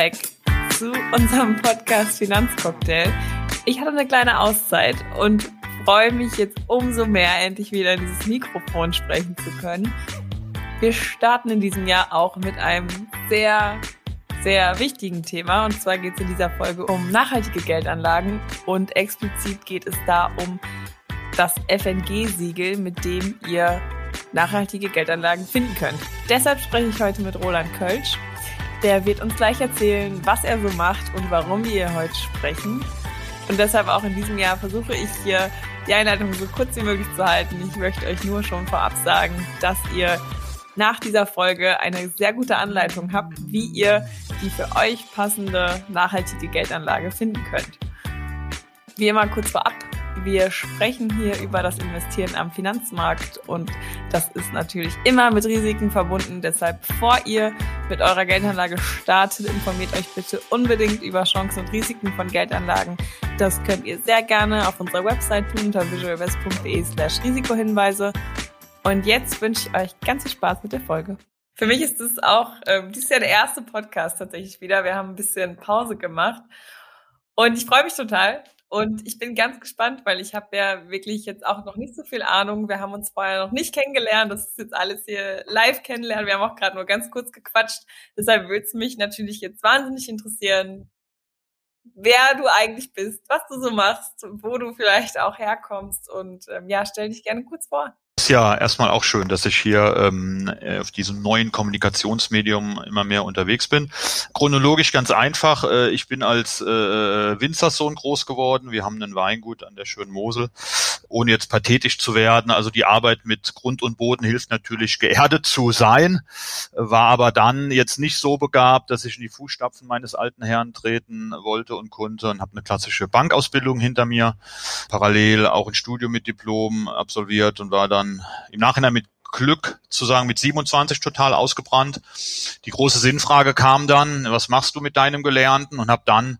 Hallo zusammen und welcome back zu unserem Podcast Finanzcocktail. Ich hatte eine kleine Auszeit und freue mich jetzt umso mehr, endlich wieder in dieses Mikrofon sprechen zu können. Wir starten in diesem Jahr auch mit einem sehr, sehr wichtigen Thema. Und zwar geht es in dieser Folge um nachhaltige Geldanlagen und explizit geht es da um das FNG-Siegel, mit dem ihr nachhaltige Geldanlagen finden könnt. Deshalb spreche ich heute mit Roland Kölsch. Der wird uns gleich erzählen, was er so macht und warum wir heute sprechen. Und deshalb auch in diesem Jahr versuche ich hier die Einleitung so kurz wie möglich zu halten. Ich möchte euch nur schon vorab sagen, dass ihr nach dieser Folge eine sehr gute Anleitung habt, wie ihr die für euch passende nachhaltige Geldanlage finden könnt. Wie immer kurz vorab, wir sprechen hier über das Investieren am Finanzmarkt und das ist natürlich immer mit Risiken verbunden. Deshalb, bevor ihr mit eurer Geldanlage startet, informiert euch bitte unbedingt über Chancen und Risiken von Geldanlagen. Das könnt ihr sehr gerne auf unserer Website tun unter visualvest.de slash Risikohinweise. Und jetzt wünsche ich euch ganz viel Spaß mit der Folge. Für mich ist es auch, ähm, dies ist ja der erste Podcast tatsächlich wieder. Wir haben ein bisschen Pause gemacht. Und ich freue mich total, und ich bin ganz gespannt, weil ich habe ja wirklich jetzt auch noch nicht so viel Ahnung. Wir haben uns vorher noch nicht kennengelernt. Das ist jetzt alles hier live kennenlernen. Wir haben auch gerade nur ganz kurz gequatscht. Deshalb würde es mich natürlich jetzt wahnsinnig interessieren, wer du eigentlich bist, was du so machst, wo du vielleicht auch herkommst. Und ähm, ja, stell dich gerne kurz vor ja erstmal auch schön, dass ich hier ähm, auf diesem neuen Kommunikationsmedium immer mehr unterwegs bin. Chronologisch ganz einfach. Äh, ich bin als äh, Winzersohn groß geworden. Wir haben einen Weingut an der schönen Mosel. Ohne jetzt pathetisch zu werden, also die Arbeit mit Grund und Boden hilft natürlich geerdet zu sein, war aber dann jetzt nicht so begabt, dass ich in die Fußstapfen meines alten Herrn treten wollte und konnte und habe eine klassische Bankausbildung hinter mir, parallel auch ein Studium mit Diplom absolviert und war dann im Nachhinein mit Glück zu sagen, mit 27 total ausgebrannt. Die große Sinnfrage kam dann, was machst du mit deinem Gelernten? Und habe dann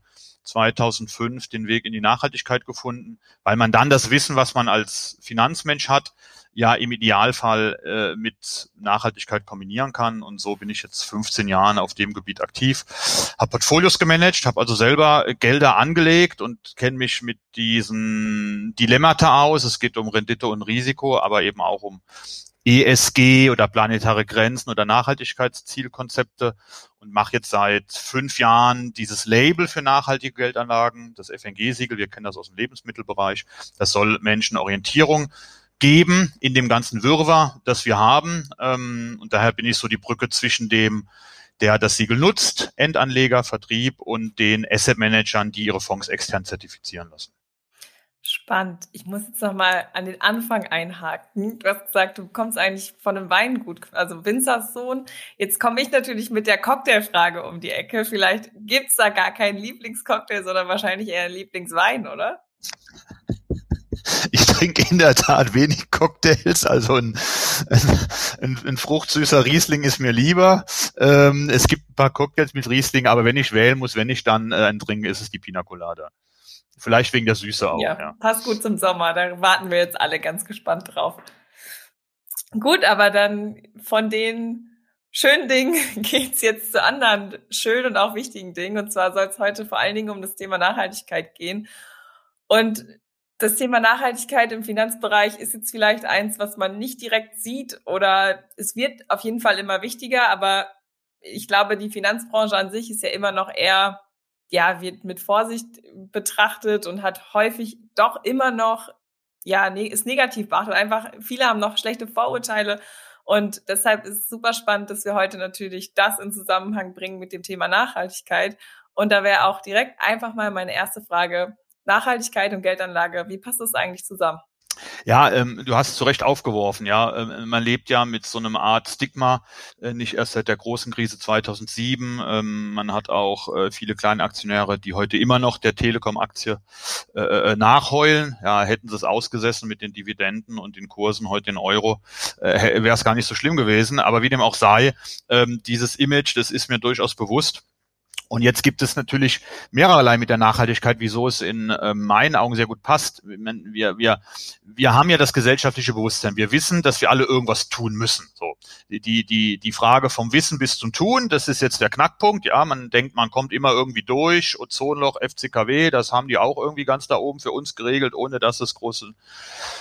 2005 den Weg in die Nachhaltigkeit gefunden, weil man dann das Wissen, was man als Finanzmensch hat, ja im Idealfall äh, mit Nachhaltigkeit kombinieren kann. Und so bin ich jetzt 15 Jahren auf dem Gebiet aktiv, habe Portfolios gemanagt, habe also selber Gelder angelegt und kenne mich mit diesen Dilemmata aus. Es geht um Rendite und Risiko, aber eben auch um ESG oder planetare Grenzen oder Nachhaltigkeitszielkonzepte und mache jetzt seit fünf Jahren dieses Label für nachhaltige Geldanlagen, das FNG-Siegel. Wir kennen das aus dem Lebensmittelbereich. Das soll Menschen Orientierung geben in dem ganzen Wirrwarr, das wir haben. Ähm, und daher bin ich so die Brücke zwischen dem, der das Siegel nutzt, Endanleger, Vertrieb und den Asset Managern, die ihre Fonds extern zertifizieren lassen. Spannend. Ich muss jetzt noch mal an den Anfang einhaken. Du hast gesagt, du kommst eigentlich von einem Weingut, also Winzerssohn. Jetzt komme ich natürlich mit der Cocktailfrage um die Ecke. Vielleicht gibt's da gar keinen Lieblingscocktail, sondern wahrscheinlich eher einen Lieblingswein, oder? Ich trinke in der Tat wenig Cocktails, also ein, ein, ein fruchtsüßer Riesling ist mir lieber. Ähm, es gibt ein paar Cocktails mit Riesling, aber wenn ich wählen muss, wenn ich dann äh, einen trinke, ist es die Pina Colada. Vielleicht wegen der Süße auch. Ja, ja, passt gut zum Sommer. Da warten wir jetzt alle ganz gespannt drauf. Gut, aber dann von den schönen Dingen geht's jetzt zu anderen schönen und auch wichtigen Dingen. Und zwar soll es heute vor allen Dingen um das Thema Nachhaltigkeit gehen. Und das Thema Nachhaltigkeit im Finanzbereich ist jetzt vielleicht eins, was man nicht direkt sieht oder es wird auf jeden Fall immer wichtiger, aber ich glaube, die Finanzbranche an sich ist ja immer noch eher, ja, wird mit Vorsicht betrachtet und hat häufig doch immer noch, ja, ne, ist negativ beachtet. Einfach viele haben noch schlechte Vorurteile und deshalb ist es super spannend, dass wir heute natürlich das in Zusammenhang bringen mit dem Thema Nachhaltigkeit. Und da wäre auch direkt einfach mal meine erste Frage, Nachhaltigkeit und Geldanlage, wie passt das eigentlich zusammen? Ja, ähm, du hast zu Recht aufgeworfen. Ja, ähm, man lebt ja mit so einem Art Stigma, äh, nicht erst seit der großen Krise 2007. Ähm, man hat auch äh, viele kleine Aktionäre, die heute immer noch der Telekom-Aktie äh, äh nachheulen. Ja, hätten sie es ausgesessen mit den Dividenden und den Kursen heute in Euro, äh, wäre es gar nicht so schlimm gewesen. Aber wie dem auch sei, ähm, dieses Image, das ist mir durchaus bewusst. Und jetzt gibt es natürlich mehrerlei mit der Nachhaltigkeit, wieso es in äh, meinen Augen sehr gut passt. Wir, wir, wir haben ja das gesellschaftliche Bewusstsein. Wir wissen, dass wir alle irgendwas tun müssen. So die die die Frage vom Wissen bis zum Tun, das ist jetzt der Knackpunkt. Ja, man denkt, man kommt immer irgendwie durch. Ozonloch, FCKW, das haben die auch irgendwie ganz da oben für uns geregelt, ohne dass es große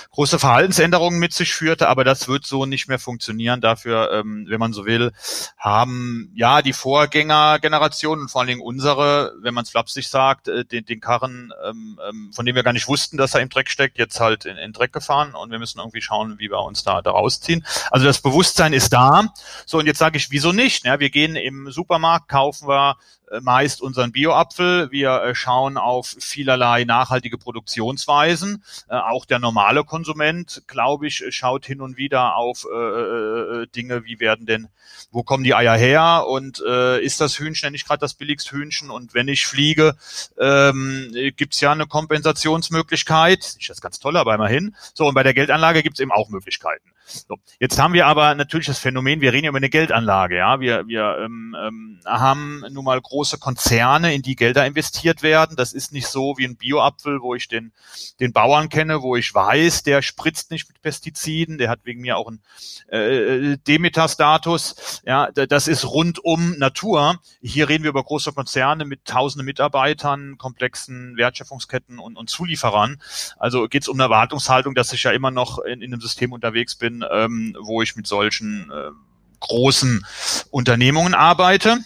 große Verhaltensänderungen mit sich führte. Aber das wird so nicht mehr funktionieren. Dafür, ähm, wenn man so will, haben ja die Vorgängergenerationen vor allen Dingen unsere, wenn man es flapsig sagt, äh, den, den Karren, ähm, ähm, von dem wir gar nicht wussten, dass er im Dreck steckt, jetzt halt in, in Dreck gefahren und wir müssen irgendwie schauen, wie wir uns da, da rausziehen. Also das Bewusstsein ist da. So, und jetzt sage ich, wieso nicht? Ja, wir gehen im Supermarkt, kaufen wir meist unseren Bioapfel. Wir äh, schauen auf vielerlei nachhaltige Produktionsweisen. Äh, auch der normale Konsument, glaube ich, schaut hin und wieder auf äh, Dinge, wie werden denn, wo kommen die Eier her und äh, ist das Hühnchen nicht gerade das billigste Hühnchen? Und wenn ich fliege, ähm, gibt ja eine Kompensationsmöglichkeit. Nicht das ganz tolle, aber immerhin. So, und bei der Geldanlage gibt es eben auch Möglichkeiten. So, jetzt haben wir aber natürlich das Phänomen, wir reden ja über eine Geldanlage, ja. Wir, wir ähm, ähm, haben nun mal große Konzerne, in die Gelder investiert werden. Das ist nicht so wie ein Bioapfel, wo ich den, den Bauern kenne, wo ich weiß, der spritzt nicht mit Pestiziden, der hat wegen mir auch einen äh, Demeter-Status. Ja, das ist rundum Natur. Hier reden wir über große Konzerne mit tausenden Mitarbeitern, komplexen Wertschöpfungsketten und, und Zulieferern. Also geht es um eine Erwartungshaltung, dass ich ja immer noch in, in einem System unterwegs bin, ähm, wo ich mit solchen äh, großen Unternehmungen arbeite.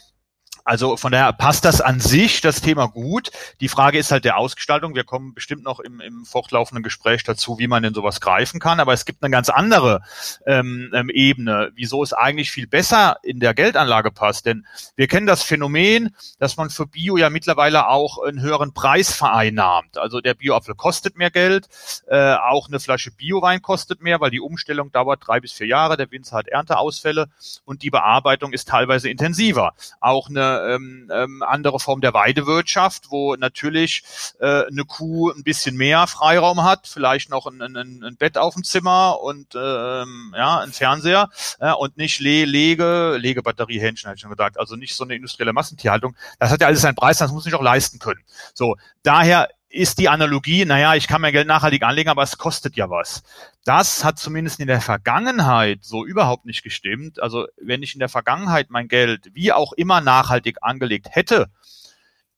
Also von daher passt das an sich, das Thema gut. Die Frage ist halt der Ausgestaltung. Wir kommen bestimmt noch im, im fortlaufenden Gespräch dazu, wie man denn sowas greifen kann. Aber es gibt eine ganz andere ähm, ähm, Ebene, wieso es eigentlich viel besser in der Geldanlage passt. Denn wir kennen das Phänomen, dass man für Bio ja mittlerweile auch einen höheren Preis vereinnahmt. Also der Bioapfel kostet mehr Geld, äh, auch eine Flasche Biowein kostet mehr, weil die Umstellung dauert drei bis vier Jahre. Der Winzer hat Ernteausfälle und die Bearbeitung ist teilweise intensiver. Auch eine ähm, ähm, andere Form der Weidewirtschaft, wo natürlich äh, eine Kuh ein bisschen mehr Freiraum hat, vielleicht noch ein, ein, ein Bett auf dem Zimmer und ähm, ja, ein Fernseher äh, und nicht Le Lege, Legebatteriehähnchen, hatte ich schon gesagt, also nicht so eine industrielle Massentierhaltung. Das hat ja alles seinen Preis, das muss ich auch leisten können. So, daher ist die Analogie, naja, ich kann mein Geld nachhaltig anlegen, aber es kostet ja was. Das hat zumindest in der Vergangenheit so überhaupt nicht gestimmt. Also wenn ich in der Vergangenheit mein Geld wie auch immer nachhaltig angelegt hätte,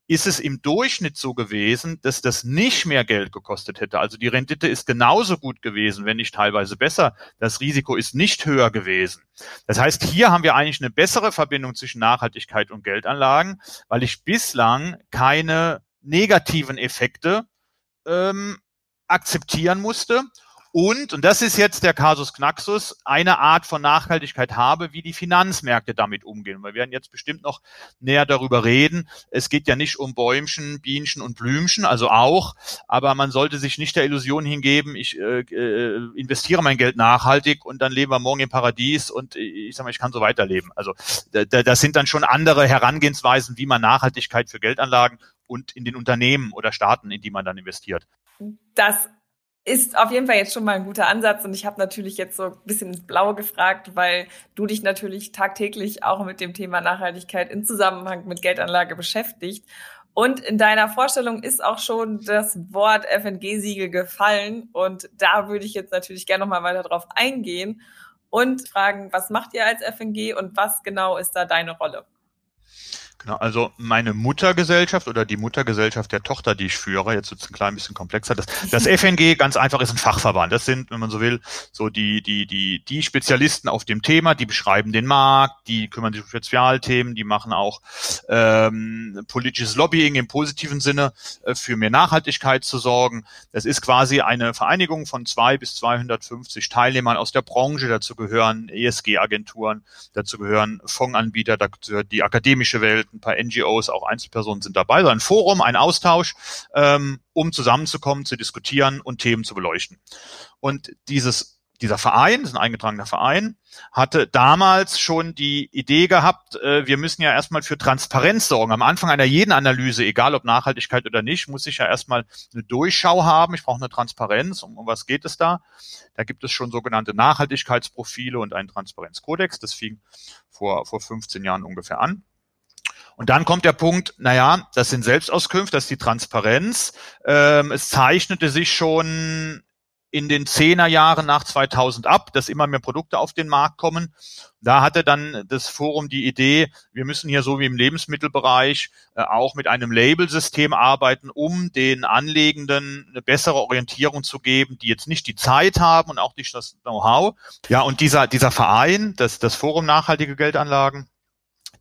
ist es im Durchschnitt so gewesen, dass das nicht mehr Geld gekostet hätte. Also die Rendite ist genauso gut gewesen, wenn nicht teilweise besser. Das Risiko ist nicht höher gewesen. Das heißt, hier haben wir eigentlich eine bessere Verbindung zwischen Nachhaltigkeit und Geldanlagen, weil ich bislang keine negativen Effekte ähm, akzeptieren musste und, und das ist jetzt der Kasus Knaxus, eine Art von Nachhaltigkeit habe, wie die Finanzmärkte damit umgehen. Wir werden jetzt bestimmt noch näher darüber reden. Es geht ja nicht um Bäumchen, Bienchen und Blümchen, also auch, aber man sollte sich nicht der Illusion hingeben, ich äh, äh, investiere mein Geld nachhaltig und dann leben wir morgen im Paradies und ich sage mal, ich kann so weiterleben. Also da, das sind dann schon andere Herangehensweisen, wie man Nachhaltigkeit für Geldanlagen und in den Unternehmen oder Staaten, in die man dann investiert. Das ist auf jeden Fall jetzt schon mal ein guter Ansatz und ich habe natürlich jetzt so ein bisschen ins Blaue gefragt, weil du dich natürlich tagtäglich auch mit dem Thema Nachhaltigkeit in Zusammenhang mit Geldanlage beschäftigt. Und in deiner Vorstellung ist auch schon das Wort FNG-Siegel gefallen und da würde ich jetzt natürlich gerne noch mal weiter drauf eingehen und fragen, was macht ihr als FNG und was genau ist da deine Rolle? Genau, also meine Muttergesellschaft oder die Muttergesellschaft der Tochter, die ich führe, jetzt wird es ein klein bisschen komplexer. Das, das FNG ganz einfach ist ein Fachverband. Das sind, wenn man so will, so die, die, die, die Spezialisten auf dem Thema, die beschreiben den Markt, die kümmern sich um Spezialthemen, die machen auch ähm, politisches Lobbying im positiven Sinne äh, für mehr Nachhaltigkeit zu sorgen. Das ist quasi eine Vereinigung von zwei bis 250 Teilnehmern aus der Branche. Dazu gehören ESG-Agenturen, dazu gehören Fondsanbieter, dazu gehört die akademische Welt, ein paar NGOs, auch Einzelpersonen sind dabei, so ein Forum, ein Austausch, ähm, um zusammenzukommen, zu diskutieren und Themen zu beleuchten. Und dieses dieser Verein, das ist ein eingetragener Verein, hatte damals schon die Idee gehabt, äh, wir müssen ja erstmal für Transparenz sorgen. Am Anfang einer jeden Analyse, egal ob Nachhaltigkeit oder nicht, muss ich ja erstmal eine Durchschau haben. Ich brauche eine Transparenz. Um, um was geht es da? Da gibt es schon sogenannte Nachhaltigkeitsprofile und einen Transparenzkodex. Das fing vor, vor 15 Jahren ungefähr an. Und dann kommt der Punkt, naja, das sind Selbstauskünfte, das ist die Transparenz. Ähm, es zeichnete sich schon in den Zehnerjahren nach 2000 ab, dass immer mehr Produkte auf den Markt kommen. Da hatte dann das Forum die Idee, wir müssen hier so wie im Lebensmittelbereich äh, auch mit einem Labelsystem arbeiten, um den Anlegenden eine bessere Orientierung zu geben, die jetzt nicht die Zeit haben und auch nicht das Know-how. Ja, und dieser, dieser Verein, das, das Forum Nachhaltige Geldanlagen,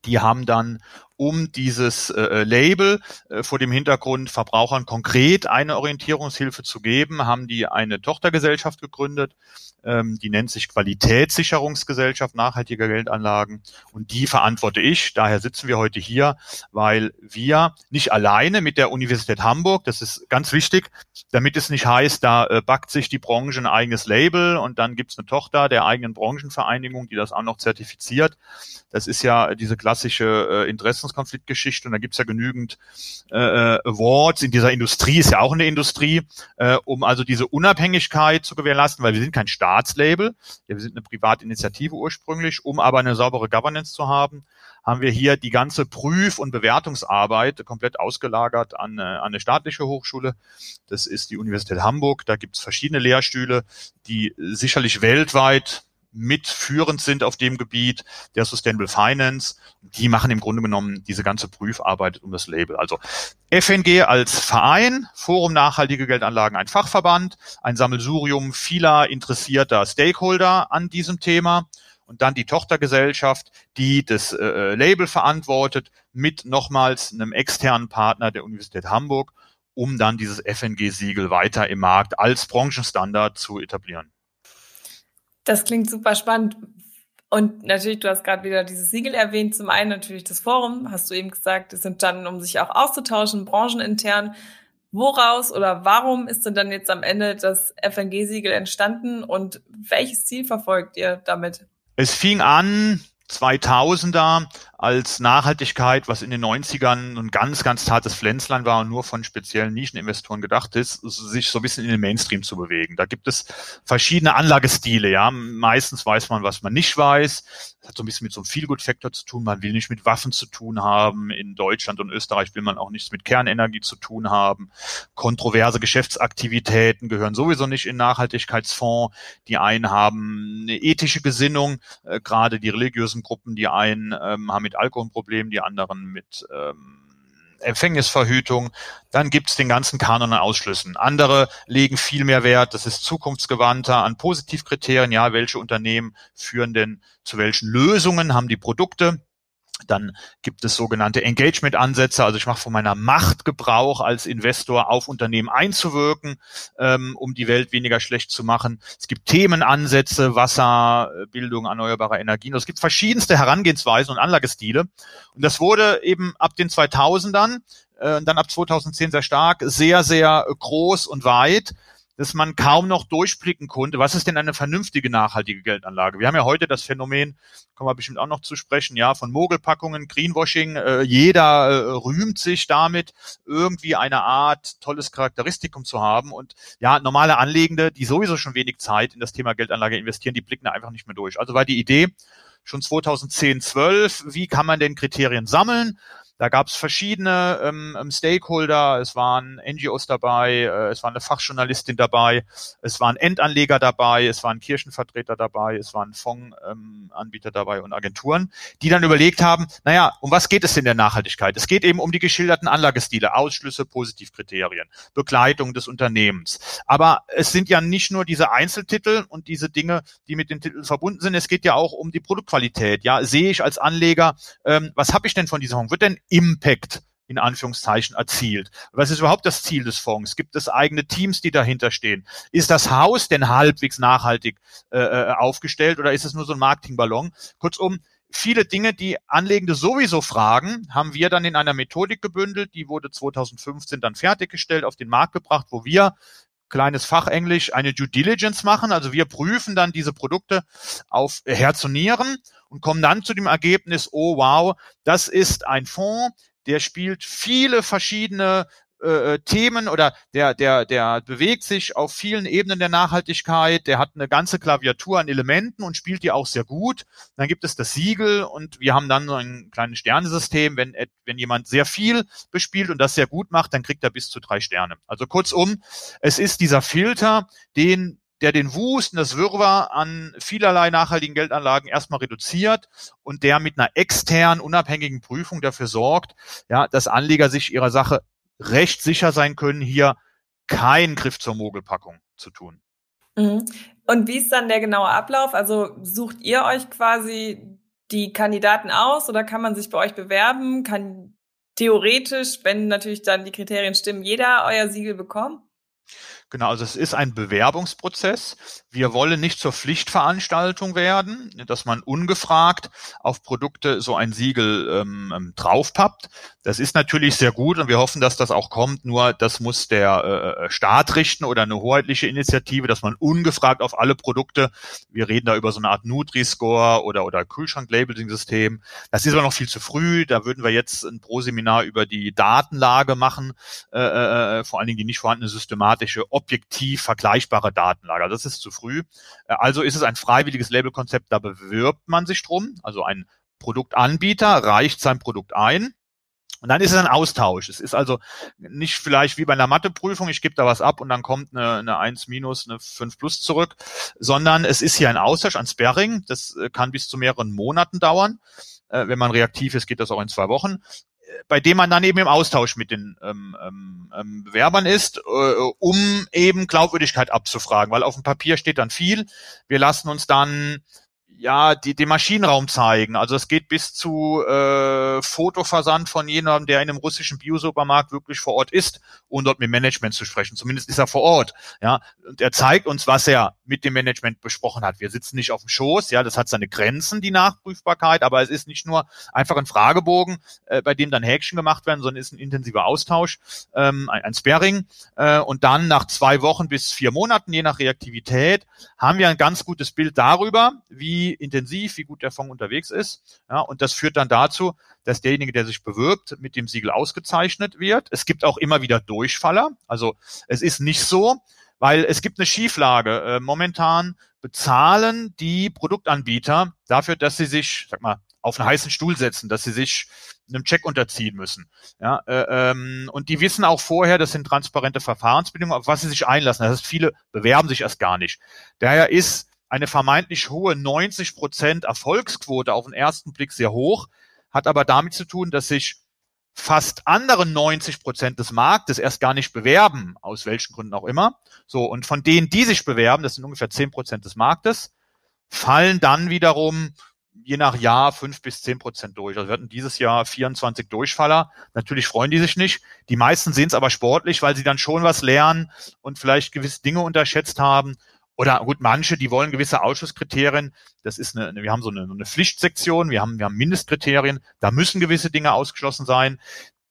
die haben dann um dieses äh, Label äh, vor dem Hintergrund Verbrauchern konkret eine Orientierungshilfe zu geben, haben die eine Tochtergesellschaft gegründet, ähm, die nennt sich Qualitätssicherungsgesellschaft nachhaltiger Geldanlagen und die verantworte ich. Daher sitzen wir heute hier, weil wir nicht alleine mit der Universität Hamburg, das ist ganz wichtig, damit es nicht heißt, da äh, backt sich die Branche ein eigenes Label und dann gibt's eine Tochter der eigenen Branchenvereinigung, die das auch noch zertifiziert. Das ist ja diese klassische äh, Interessenskonfliktgeschichte und da gibt's ja genügend äh, äh, Awards in dieser Industrie, ist ja auch eine Industrie, äh, um also diese Unabhängigkeit zu gewährleisten, weil wir sind kein Staat Staatslabel. Wir sind eine Privatinitiative ursprünglich, um aber eine saubere Governance zu haben, haben wir hier die ganze Prüf- und Bewertungsarbeit komplett ausgelagert an, äh, an eine staatliche Hochschule. Das ist die Universität Hamburg. Da gibt es verschiedene Lehrstühle, die sicherlich weltweit mitführend sind auf dem Gebiet der Sustainable Finance. Die machen im Grunde genommen diese ganze Prüfarbeit um das Label. Also FNG als Verein, Forum Nachhaltige Geldanlagen, ein Fachverband, ein Sammelsurium vieler interessierter Stakeholder an diesem Thema und dann die Tochtergesellschaft, die das äh, Label verantwortet, mit nochmals einem externen Partner der Universität Hamburg, um dann dieses FNG-Siegel weiter im Markt als Branchenstandard zu etablieren. Das klingt super spannend. Und natürlich, du hast gerade wieder dieses Siegel erwähnt. Zum einen natürlich das Forum, hast du eben gesagt, es dann, um sich auch auszutauschen, branchenintern. Woraus oder warum ist denn dann jetzt am Ende das FNG-Siegel entstanden und welches Ziel verfolgt ihr damit? Es fing an 2000er als Nachhaltigkeit, was in den 90ern ein ganz, ganz zartes Pflänzlein war und nur von speziellen Nischeninvestoren gedacht ist, sich so ein bisschen in den Mainstream zu bewegen. Da gibt es verschiedene Anlagestile, ja. Meistens weiß man, was man nicht weiß. Das hat so ein bisschen mit so einem Feelgood-Faktor zu tun. Man will nicht mit Waffen zu tun haben. In Deutschland und Österreich will man auch nichts mit Kernenergie zu tun haben. Kontroverse Geschäftsaktivitäten gehören sowieso nicht in Nachhaltigkeitsfonds. Die einen haben eine ethische Gesinnung, äh, gerade die religiösen Gruppen, die einen ähm, haben mit Alkoholproblemen, die anderen mit ähm, Empfängnisverhütung. Dann gibt's den ganzen Kanon an Ausschlüssen. Andere legen viel mehr Wert, das ist zukunftsgewandter, an Positivkriterien. Ja, welche Unternehmen führen denn zu welchen Lösungen, haben die Produkte? Dann gibt es sogenannte Engagement-Ansätze, also ich mache von meiner Macht Gebrauch als Investor auf Unternehmen einzuwirken, ähm, um die Welt weniger schlecht zu machen. Es gibt Themenansätze, Wasser, Bildung erneuerbarer Energien. Es gibt verschiedenste Herangehensweisen und Anlagestile. Und das wurde eben ab den 2000ern, äh, dann ab 2010 sehr stark, sehr, sehr groß und weit dass man kaum noch durchblicken konnte, was ist denn eine vernünftige nachhaltige Geldanlage? Wir haben ja heute das Phänomen, kommen wir bestimmt auch noch zu sprechen, ja, von Mogelpackungen, Greenwashing. Äh, jeder äh, rühmt sich damit, irgendwie eine Art tolles Charakteristikum zu haben. Und ja, normale Anlegende, die sowieso schon wenig Zeit in das Thema Geldanlage investieren, die blicken da einfach nicht mehr durch. Also war die Idee schon 2010, 12, wie kann man denn Kriterien sammeln? Da gab es verschiedene ähm, ähm, Stakeholder, es waren NGOs dabei, äh, es war eine Fachjournalistin dabei, es waren Endanleger dabei, es waren Kirchenvertreter dabei, es waren Fondsanbieter ähm, dabei und Agenturen, die dann überlegt haben, naja, um was geht es in der Nachhaltigkeit? Es geht eben um die geschilderten Anlagestile, Ausschlüsse, Positivkriterien, Begleitung des Unternehmens. Aber es sind ja nicht nur diese Einzeltitel und diese Dinge, die mit den Titeln verbunden sind, es geht ja auch um die Produktqualität. Ja, sehe ich als Anleger, ähm, was habe ich denn von diesem Fonds? Wird denn Impact in Anführungszeichen erzielt. Was ist überhaupt das Ziel des Fonds? Gibt es eigene Teams, die dahinter stehen? Ist das Haus denn halbwegs nachhaltig äh, äh, aufgestellt oder ist es nur so ein Marketingballon? Kurzum, viele Dinge, die Anlegende sowieso fragen, haben wir dann in einer Methodik gebündelt. Die wurde 2015 dann fertiggestellt, auf den Markt gebracht, wo wir kleines Fachenglisch eine Due Diligence machen. Also wir prüfen dann diese Produkte auf Herz und Nieren und kommen dann zu dem Ergebnis, oh wow, das ist ein Fonds, der spielt viele verschiedene äh, Themen oder der, der, der bewegt sich auf vielen Ebenen der Nachhaltigkeit, der hat eine ganze Klaviatur an Elementen und spielt die auch sehr gut. Dann gibt es das Siegel und wir haben dann so ein kleines Sternesystem. Wenn, wenn jemand sehr viel bespielt und das sehr gut macht, dann kriegt er bis zu drei Sterne. Also kurzum, es ist dieser Filter, den der den Wust und das Wirrwarr an vielerlei nachhaltigen Geldanlagen erstmal reduziert und der mit einer externen, unabhängigen Prüfung dafür sorgt, ja, dass Anleger sich ihrer Sache recht sicher sein können, hier keinen Griff zur Mogelpackung zu tun. Mhm. Und wie ist dann der genaue Ablauf? Also sucht ihr euch quasi die Kandidaten aus oder kann man sich bei euch bewerben? Kann theoretisch, wenn natürlich dann die Kriterien stimmen, jeder euer Siegel bekommen? Genau, also es ist ein Bewerbungsprozess. Wir wollen nicht zur Pflichtveranstaltung werden, dass man ungefragt auf Produkte so ein Siegel ähm, ähm, draufpappt. Das ist natürlich sehr gut und wir hoffen, dass das auch kommt. Nur das muss der äh, äh, Staat richten oder eine hoheitliche Initiative, dass man ungefragt auf alle Produkte, wir reden da über so eine Art Nutri-Score oder, oder Kühlschrank-Labeling-System. Das ist aber noch viel zu früh. Da würden wir jetzt ein Pro-Seminar über die Datenlage machen, äh, äh, äh vor allen Dingen die nicht vorhandene systematische objektiv vergleichbare Datenlager. Das ist zu früh. Äh, also ist es ein freiwilliges Labelkonzept, da bewirbt man sich drum. Also ein Produktanbieter reicht sein Produkt ein. Und dann ist es ein Austausch. Es ist also nicht vielleicht wie bei einer Matheprüfung, ich gebe da was ab und dann kommt eine, eine 1 minus, eine 5 plus zurück, sondern es ist hier ein Austausch, ein Sparring. Das äh, kann bis zu mehreren Monaten dauern. Äh, wenn man reaktiv ist, geht das auch in zwei Wochen bei dem man dann eben im Austausch mit den ähm, ähm, ähm, Bewerbern ist, äh, um eben Glaubwürdigkeit abzufragen, weil auf dem Papier steht dann viel. Wir lassen uns dann ja, die, den Maschinenraum zeigen. Also es geht bis zu äh, Fotoversand von jemandem, der in einem russischen Biosupermarkt wirklich vor Ort ist, um dort mit Management zu sprechen. Zumindest ist er vor Ort. Ja, und er zeigt uns, was er mit dem Management besprochen hat. Wir sitzen nicht auf dem Schoß. Ja, das hat seine Grenzen, die Nachprüfbarkeit. Aber es ist nicht nur einfach ein Fragebogen, äh, bei dem dann Häkchen gemacht werden, sondern ist ein intensiver Austausch, ähm, ein, ein Sparring. Äh, und dann nach zwei Wochen bis vier Monaten, je nach Reaktivität, haben wir ein ganz gutes Bild darüber, wie wie intensiv, wie gut der Fonds unterwegs ist. Ja, und das führt dann dazu, dass derjenige, der sich bewirbt, mit dem Siegel ausgezeichnet wird. Es gibt auch immer wieder Durchfaller. Also es ist nicht so, weil es gibt eine Schieflage. Äh, momentan bezahlen die Produktanbieter dafür, dass sie sich, sag mal, auf einen heißen Stuhl setzen, dass sie sich einem Check unterziehen müssen. Ja, äh, ähm, und die wissen auch vorher, das sind transparente Verfahrensbedingungen, auf was sie sich einlassen. Das heißt, viele bewerben sich erst gar nicht. Daher ist eine vermeintlich hohe 90 Prozent Erfolgsquote auf den ersten Blick sehr hoch, hat aber damit zu tun, dass sich fast andere 90 Prozent des Marktes erst gar nicht bewerben, aus welchen Gründen auch immer. So, und von denen, die sich bewerben, das sind ungefähr 10 Prozent des Marktes, fallen dann wiederum je nach Jahr fünf bis zehn Prozent durch. Also wir hatten dieses Jahr 24 Durchfaller. Natürlich freuen die sich nicht. Die meisten sehen es aber sportlich, weil sie dann schon was lernen und vielleicht gewisse Dinge unterschätzt haben oder gut, manche, die wollen gewisse Ausschusskriterien. Das ist eine, wir haben so eine, eine Pflichtsektion, wir haben, wir haben Mindestkriterien, da müssen gewisse Dinge ausgeschlossen sein.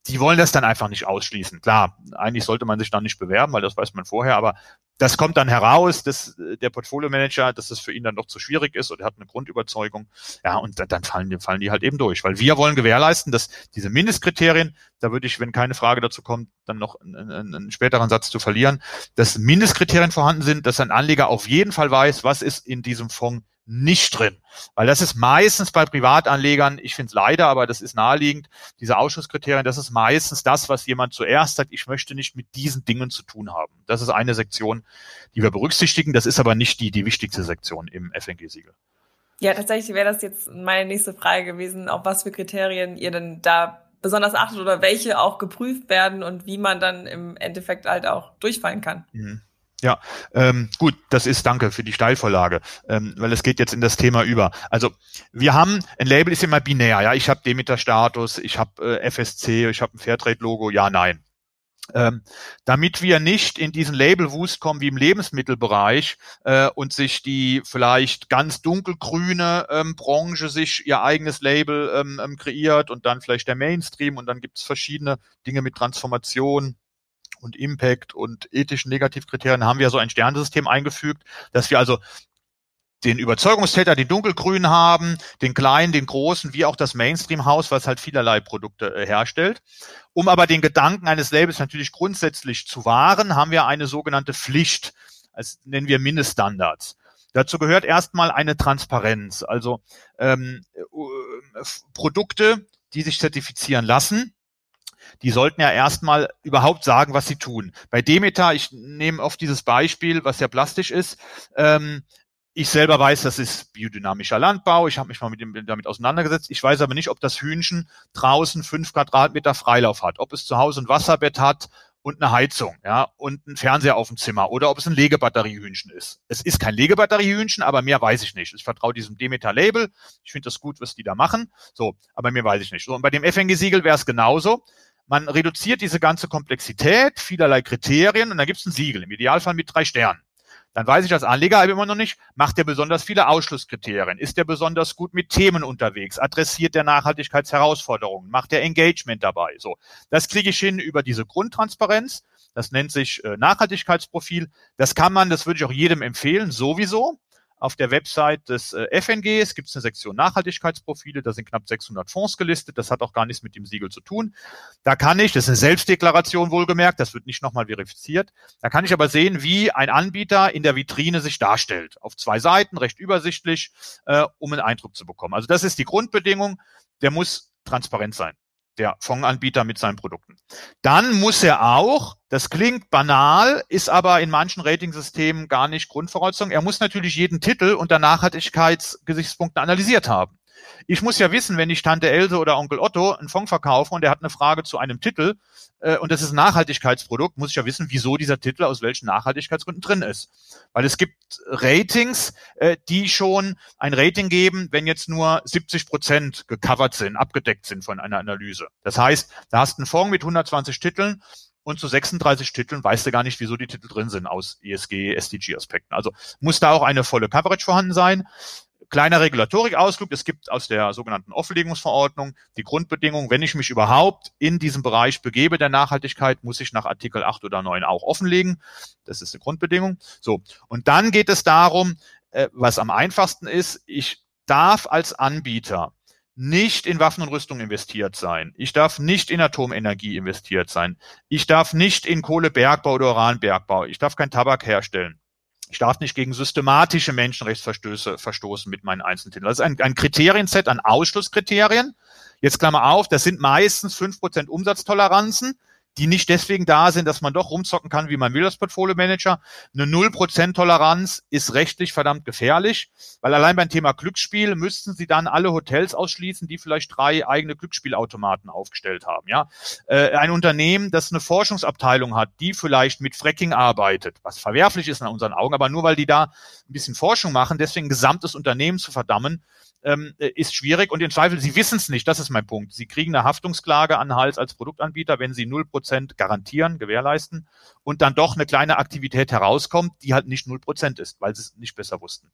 Die wollen das dann einfach nicht ausschließen. Klar, eigentlich sollte man sich dann nicht bewerben, weil das weiß man vorher, aber das kommt dann heraus, dass äh, der Portfolio-Manager, dass es für ihn dann doch zu schwierig ist oder er hat eine Grundüberzeugung. Ja, und dann, dann fallen, die, fallen die halt eben durch. Weil wir wollen gewährleisten, dass diese Mindestkriterien, da würde ich, wenn keine Frage dazu kommt, dann noch einen, einen späteren Satz zu verlieren, dass Mindestkriterien vorhanden sind, dass ein Anleger auf jeden Fall weiß, was ist in diesem Fonds nicht drin. Weil das ist meistens bei Privatanlegern, ich finde es leider, aber das ist naheliegend, diese Ausschusskriterien, das ist meistens das, was jemand zuerst sagt, ich möchte nicht mit diesen Dingen zu tun haben. Das ist eine Sektion, die wir berücksichtigen. Das ist aber nicht die, die wichtigste Sektion im FNG-Siegel. Ja, tatsächlich wäre das jetzt meine nächste Frage gewesen, auf was für Kriterien ihr denn da besonders achtet oder welche auch geprüft werden und wie man dann im Endeffekt halt auch durchfallen kann. Mhm. Ja, ähm, gut, das ist danke für die Steilvorlage, ähm, weil es geht jetzt in das Thema über. Also wir haben, ein Label ist immer binär, ja, ich habe Demeter-Status, ich habe äh, FSC, ich habe ein Fairtrade-Logo, ja, nein. Ähm, damit wir nicht in diesen Labelwust kommen wie im Lebensmittelbereich äh, und sich die vielleicht ganz dunkelgrüne ähm, Branche sich ihr eigenes Label ähm, ähm kreiert und dann vielleicht der Mainstream und dann gibt es verschiedene Dinge mit Transformation und Impact und ethischen Negativkriterien haben wir so ein Sternsystem eingefügt, dass wir also den Überzeugungstäter, den dunkelgrün haben, den kleinen, den großen, wie auch das Mainstream-Haus, was halt vielerlei Produkte äh, herstellt. Um aber den Gedanken eines Labels natürlich grundsätzlich zu wahren, haben wir eine sogenannte Pflicht, als nennen wir Mindeststandards. Dazu gehört erstmal eine Transparenz, also ähm, äh, Produkte, die sich zertifizieren lassen, die sollten ja erstmal überhaupt sagen, was sie tun. Bei Demeter, ich nehme oft dieses Beispiel, was ja plastisch ist, ähm, ich selber weiß, das ist biodynamischer Landbau. Ich habe mich mal mit dem, damit auseinandergesetzt. Ich weiß aber nicht, ob das Hühnchen draußen fünf Quadratmeter Freilauf hat, ob es zu Hause ein Wasserbett hat und eine Heizung, ja, und ein Fernseher auf dem Zimmer oder ob es ein Legebatteriehühnchen ist. Es ist kein Legebatteriehühnchen, aber mehr weiß ich nicht. Ich vertraue diesem Demeter-Label. Ich finde das gut, was die da machen. So, aber mehr weiß ich nicht. So, und bei dem FNG-Siegel wäre es genauso. Man reduziert diese ganze Komplexität, vielerlei Kriterien und dann gibt es ein Siegel, im Idealfall mit drei Sternen. Dann weiß ich als Anleger aber immer noch nicht, macht er besonders viele Ausschlusskriterien? Ist er besonders gut mit Themen unterwegs? Adressiert der Nachhaltigkeitsherausforderungen? Macht er Engagement dabei? So, das kriege ich hin über diese Grundtransparenz. Das nennt sich äh, Nachhaltigkeitsprofil. Das kann man, das würde ich auch jedem empfehlen, sowieso. Auf der Website des äh, FNGs gibt es eine Sektion Nachhaltigkeitsprofile, da sind knapp 600 Fonds gelistet, das hat auch gar nichts mit dem Siegel zu tun. Da kann ich, das ist eine Selbstdeklaration wohlgemerkt, das wird nicht nochmal verifiziert, da kann ich aber sehen, wie ein Anbieter in der Vitrine sich darstellt. Auf zwei Seiten, recht übersichtlich, äh, um einen Eindruck zu bekommen. Also das ist die Grundbedingung, der muss transparent sein der Fondsanbieter mit seinen Produkten. Dann muss er auch, das klingt banal, ist aber in manchen Ratingsystemen gar nicht Grundvoraussetzung, er muss natürlich jeden Titel unter Nachhaltigkeitsgesichtspunkten analysiert haben. Ich muss ja wissen, wenn ich Tante Else oder Onkel Otto einen Fonds verkaufe und der hat eine Frage zu einem Titel äh, und das ist ein Nachhaltigkeitsprodukt, muss ich ja wissen, wieso dieser Titel aus welchen Nachhaltigkeitsgründen drin ist. Weil es gibt Ratings, äh, die schon ein Rating geben, wenn jetzt nur 70 Prozent gecovert sind, abgedeckt sind von einer Analyse. Das heißt, da hast du einen Fonds mit 120 Titeln und zu 36 Titeln weißt du gar nicht, wieso die Titel drin sind aus ESG, SDG-Aspekten. Also muss da auch eine volle Coverage vorhanden sein. Kleiner Regulatorikausflug. Es gibt aus der sogenannten Offenlegungsverordnung die Grundbedingung, wenn ich mich überhaupt in diesem Bereich begebe der Nachhaltigkeit, muss ich nach Artikel 8 oder 9 auch offenlegen. Das ist eine Grundbedingung. So. Und dann geht es darum, äh, was am einfachsten ist, ich darf als Anbieter nicht in Waffen und Rüstung investiert sein. Ich darf nicht in Atomenergie investiert sein. Ich darf nicht in Kohlebergbau oder Uranbergbau. Ich darf kein Tabak herstellen. Ich darf nicht gegen systematische Menschenrechtsverstöße verstoßen mit meinen Einzeltiteln. Das ist ein, ein Kriterienset an Ausschlusskriterien. Jetzt Klammer auf, das sind meistens fünf Prozent Umsatztoleranzen die nicht deswegen da sind, dass man doch rumzocken kann, wie man will als Portfolio Manager. Eine 0% Toleranz ist rechtlich verdammt gefährlich, weil allein beim Thema Glücksspiel müssten sie dann alle Hotels ausschließen, die vielleicht drei eigene Glücksspielautomaten aufgestellt haben. Ja, äh, Ein Unternehmen, das eine Forschungsabteilung hat, die vielleicht mit Fracking arbeitet, was verwerflich ist in unseren Augen, aber nur weil die da ein bisschen Forschung machen, deswegen ein gesamtes Unternehmen zu verdammen, ähm, äh, ist schwierig und im Zweifel, Sie wissen es nicht, das ist mein Punkt. Sie kriegen eine Haftungsklage an Hals als Produktanbieter, wenn Sie null Prozent garantieren, gewährleisten und dann doch eine kleine Aktivität herauskommt, die halt nicht null Prozent ist, weil sie es nicht besser wussten.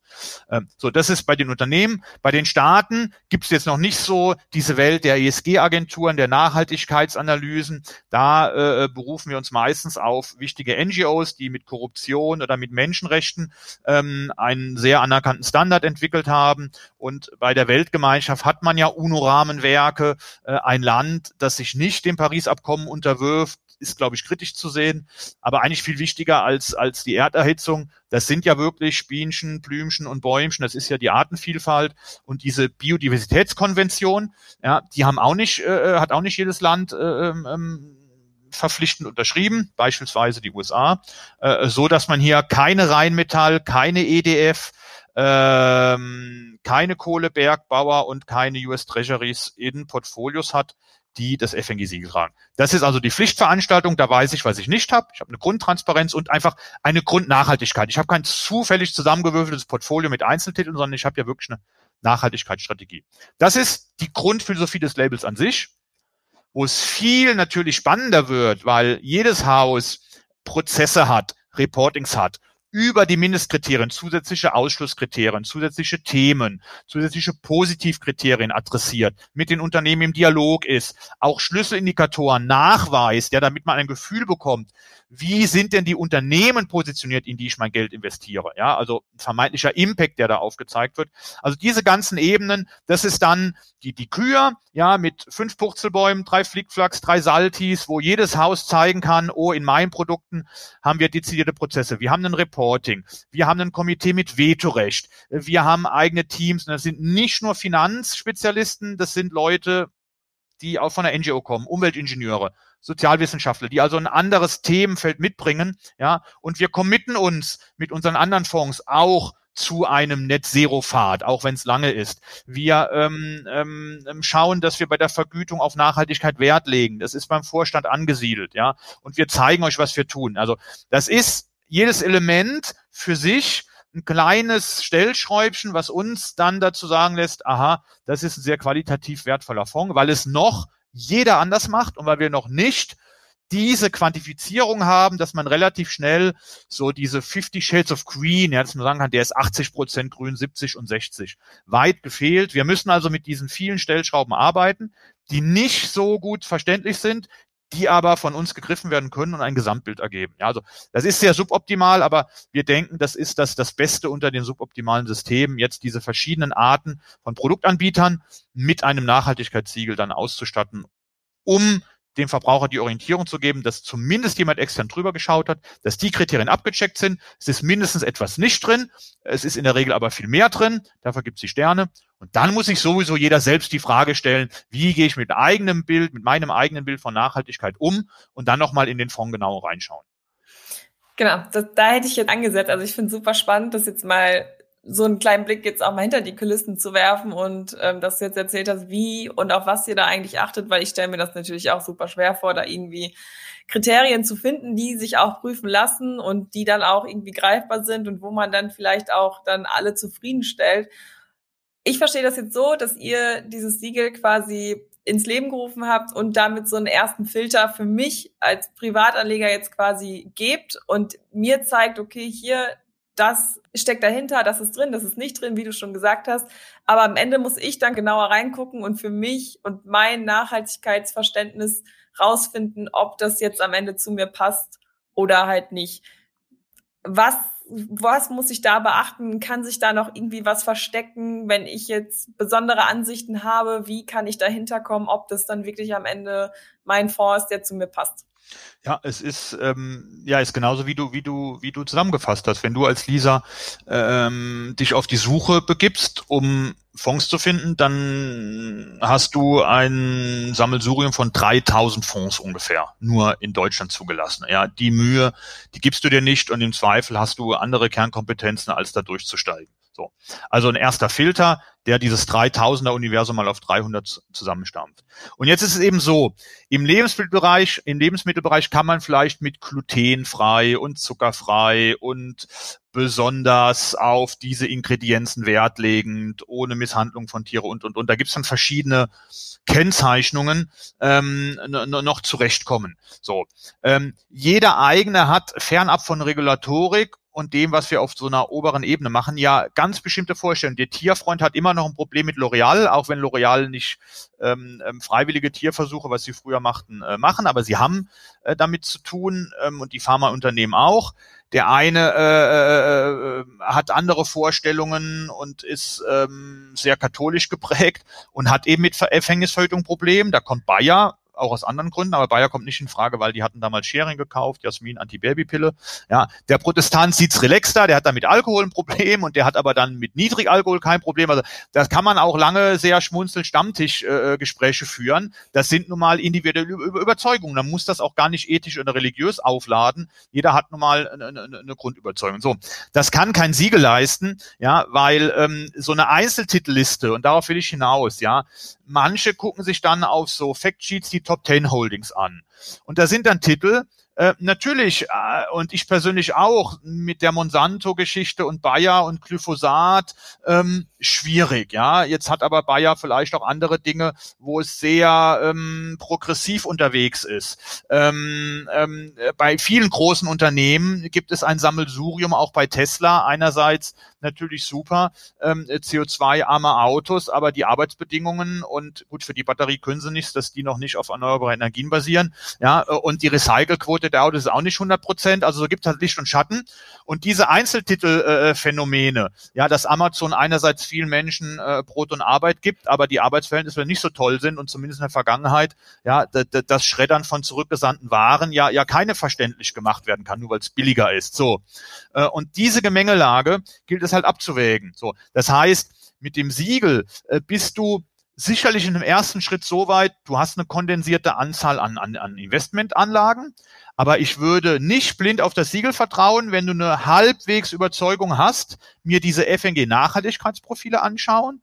Ähm, so, das ist bei den Unternehmen. Bei den Staaten gibt es jetzt noch nicht so diese Welt der ESG-Agenturen, der Nachhaltigkeitsanalysen. Da äh, berufen wir uns meistens auf wichtige NGOs, die mit Korruption oder mit Menschenrechten ähm, einen sehr anerkannten Standard entwickelt haben und bei der Weltgemeinschaft hat man ja UNO-Rahmenwerke. Äh, ein Land, das sich nicht dem Paris-Abkommen unterwirft, ist, glaube ich, kritisch zu sehen. Aber eigentlich viel wichtiger als, als die Erderhitzung, das sind ja wirklich Bienchen, Blümchen und Bäumchen, das ist ja die Artenvielfalt. Und diese Biodiversitätskonvention, ja, die haben auch nicht, äh, hat auch nicht jedes Land äh, ähm, ähm verpflichtend unterschrieben, beispielsweise die USA, äh, so dass man hier keine Rheinmetall, keine EDF, ähm, keine Kohlebergbauer und keine US Treasuries in Portfolios hat, die das FNG-Siegel tragen. Das ist also die Pflichtveranstaltung, da weiß ich, was ich nicht habe. Ich habe eine Grundtransparenz und einfach eine Grundnachhaltigkeit. Ich habe kein zufällig zusammengewürfeltes Portfolio mit Einzeltiteln, sondern ich habe ja wirklich eine Nachhaltigkeitsstrategie. Das ist die Grundphilosophie des Labels an sich, wo es viel natürlich spannender wird, weil jedes Haus Prozesse hat, Reportings hat, über die Mindestkriterien zusätzliche Ausschlusskriterien, zusätzliche Themen, zusätzliche Positivkriterien adressiert, mit den Unternehmen im Dialog ist, auch Schlüsselindikatoren nachweist, ja, damit man ein Gefühl bekommt, wie sind denn die Unternehmen positioniert, in die ich mein Geld investiere, ja, also vermeintlicher Impact, der da aufgezeigt wird. Also diese ganzen Ebenen, das ist dann die, die Kür, ja, mit fünf Purzelbäumen, drei Flickflacks, drei Saltis, wo jedes Haus zeigen kann, oh, in meinen Produkten haben wir dezidierte Prozesse. Wir haben einen Reporting, wir haben ein Komitee mit Vetorecht, wir haben eigene Teams. Und das sind nicht nur Finanzspezialisten, das sind Leute, die auch von der NGO kommen, Umweltingenieure, Sozialwissenschaftler, die also ein anderes Themenfeld mitbringen, ja, und wir committen uns mit unseren anderen Fonds auch zu einem Net Zero Pfad, auch wenn es lange ist. Wir ähm, ähm, schauen, dass wir bei der Vergütung auf Nachhaltigkeit Wert legen. Das ist beim Vorstand angesiedelt, ja. Und wir zeigen euch, was wir tun. Also das ist jedes Element für sich ein kleines Stellschräubchen, was uns dann dazu sagen lässt, aha, das ist ein sehr qualitativ wertvoller Fonds, weil es noch jeder anders macht und weil wir noch nicht diese Quantifizierung haben, dass man relativ schnell so diese 50 Shades of Green, ja, dass man sagen kann, der ist 80 Prozent grün, 70 und 60. Weit gefehlt. Wir müssen also mit diesen vielen Stellschrauben arbeiten, die nicht so gut verständlich sind, die aber von uns gegriffen werden können und ein Gesamtbild ergeben. Ja, also das ist sehr suboptimal, aber wir denken, das ist das, das Beste unter den suboptimalen Systemen, jetzt diese verschiedenen Arten von Produktanbietern mit einem Nachhaltigkeitssiegel dann auszustatten, um dem Verbraucher die Orientierung zu geben, dass zumindest jemand extern drüber geschaut hat, dass die Kriterien abgecheckt sind. Es ist mindestens etwas nicht drin. Es ist in der Regel aber viel mehr drin. Dafür gibt es die Sterne. Und dann muss sich sowieso jeder selbst die Frage stellen, wie gehe ich mit eigenem Bild, mit meinem eigenen Bild von Nachhaltigkeit um und dann nochmal in den Fonds genau reinschauen. Genau, das, da hätte ich jetzt angesetzt. Also ich finde es super spannend, das jetzt mal so einen kleinen Blick jetzt auch mal hinter die Kulissen zu werfen und ähm, dass du jetzt erzählt hast, wie und auf was ihr da eigentlich achtet, weil ich stelle mir das natürlich auch super schwer vor, da irgendwie Kriterien zu finden, die sich auch prüfen lassen und die dann auch irgendwie greifbar sind und wo man dann vielleicht auch dann alle zufriedenstellt. Ich verstehe das jetzt so, dass ihr dieses Siegel quasi ins Leben gerufen habt und damit so einen ersten Filter für mich als Privatanleger jetzt quasi gebt und mir zeigt, okay, hier das steckt dahinter, das ist drin, das ist nicht drin, wie du schon gesagt hast. Aber am Ende muss ich dann genauer reingucken und für mich und mein Nachhaltigkeitsverständnis rausfinden, ob das jetzt am Ende zu mir passt oder halt nicht. Was, was muss ich da beachten? Kann sich da noch irgendwie was verstecken, wenn ich jetzt besondere Ansichten habe? Wie kann ich dahinter kommen, ob das dann wirklich am Ende mein Fonds ist, der zu mir passt? Ja, es ist ähm, ja ist genauso wie du wie du wie du zusammengefasst hast. Wenn du als Lisa ähm, dich auf die Suche begibst, um Fonds zu finden, dann hast du ein Sammelsurium von 3000 Fonds ungefähr nur in Deutschland zugelassen. Ja, die Mühe, die gibst du dir nicht und im Zweifel hast du andere Kernkompetenzen, als da durchzusteigen. So. Also ein erster Filter, der dieses 3000er Universum mal auf 300 zusammenstampft. Und jetzt ist es eben so, im Lebensmittelbereich, im Lebensmittelbereich kann man vielleicht mit glutenfrei und zuckerfrei und besonders auf diese Ingredienzen Wert legend, ohne Misshandlung von Tiere und, und, und. Da gibt es dann verschiedene Kennzeichnungen ähm, noch zurechtkommen. So, ähm, jeder eigene hat fernab von Regulatorik und dem, was wir auf so einer oberen Ebene machen, ja ganz bestimmte Vorstellungen. Der Tierfreund hat immer noch ein Problem mit L'Oreal, auch wenn L'Oreal nicht ähm, ähm, freiwillige Tierversuche, was sie früher machten, äh, machen, aber sie haben äh, damit zu tun ähm, und die Pharmaunternehmen auch. Der eine äh, äh, hat andere Vorstellungen und ist ähm, sehr katholisch geprägt und hat eben mit Verhängnisverhütung Problem. Da kommt Bayer auch aus anderen Gründen, aber Bayer kommt nicht in Frage, weil die hatten damals Sharing gekauft, Jasmin Anti-Baby-Pille. Ja, der Protestant sieht's relaxter, der hat dann mit Alkohol ein Problem und der hat aber dann mit Niedrigalkohol kein Problem. Also das kann man auch lange sehr schmunzeln Stammtischgespräche äh, führen. Das sind nun mal individuelle Überzeugungen. Man muss das auch gar nicht ethisch oder religiös aufladen. Jeder hat nun mal eine, eine, eine Grundüberzeugung. So, das kann kein Siegel leisten, ja, weil ähm, so eine Einzeltitelliste und darauf will ich hinaus, ja, manche gucken sich dann auf so Factsheets die Top 10 Holdings an. Und da sind dann Titel, Äh, natürlich, äh, und ich persönlich auch, mit der Monsanto-Geschichte und Bayer und Glyphosat, ähm, schwierig, ja. Jetzt hat aber Bayer vielleicht auch andere Dinge, wo es sehr ähm, progressiv unterwegs ist. Ähm, ähm, bei vielen großen Unternehmen gibt es ein Sammelsurium, auch bei Tesla. Einerseits natürlich super, ähm, CO2-arme Autos, aber die Arbeitsbedingungen und gut, für die Batterie können sie nichts, dass die noch nicht auf erneuerbare Energien basieren. Ja, und die Recycle-Quote der Autos ist auch nicht 100 Prozent. Also so gibt es halt Licht und Schatten. Und diese Einzeltitel-Phänomene, äh, ja, dass Amazon einerseits vielen Menschen äh, Brot und Arbeit gibt, aber die Arbeitsverhältnisse nicht so toll sind und zumindest in der Vergangenheit, ja, das Schreddern von zurückgesandten Waren ja, ja keine verständlich gemacht werden kann, nur weil es billiger ist. So. Äh, und diese Gemengelage gilt es halt abzuwägen. So. Das heißt, mit dem Siegel äh, bist du sicherlich in einem ersten Schritt so weit, du hast eine kondensierte Anzahl an, an, an Investmentanlagen, aber ich würde nicht blind auf das Siegel vertrauen, wenn du eine halbwegs Überzeugung hast, mir diese FNG-Nachhaltigkeitsprofile anschauen.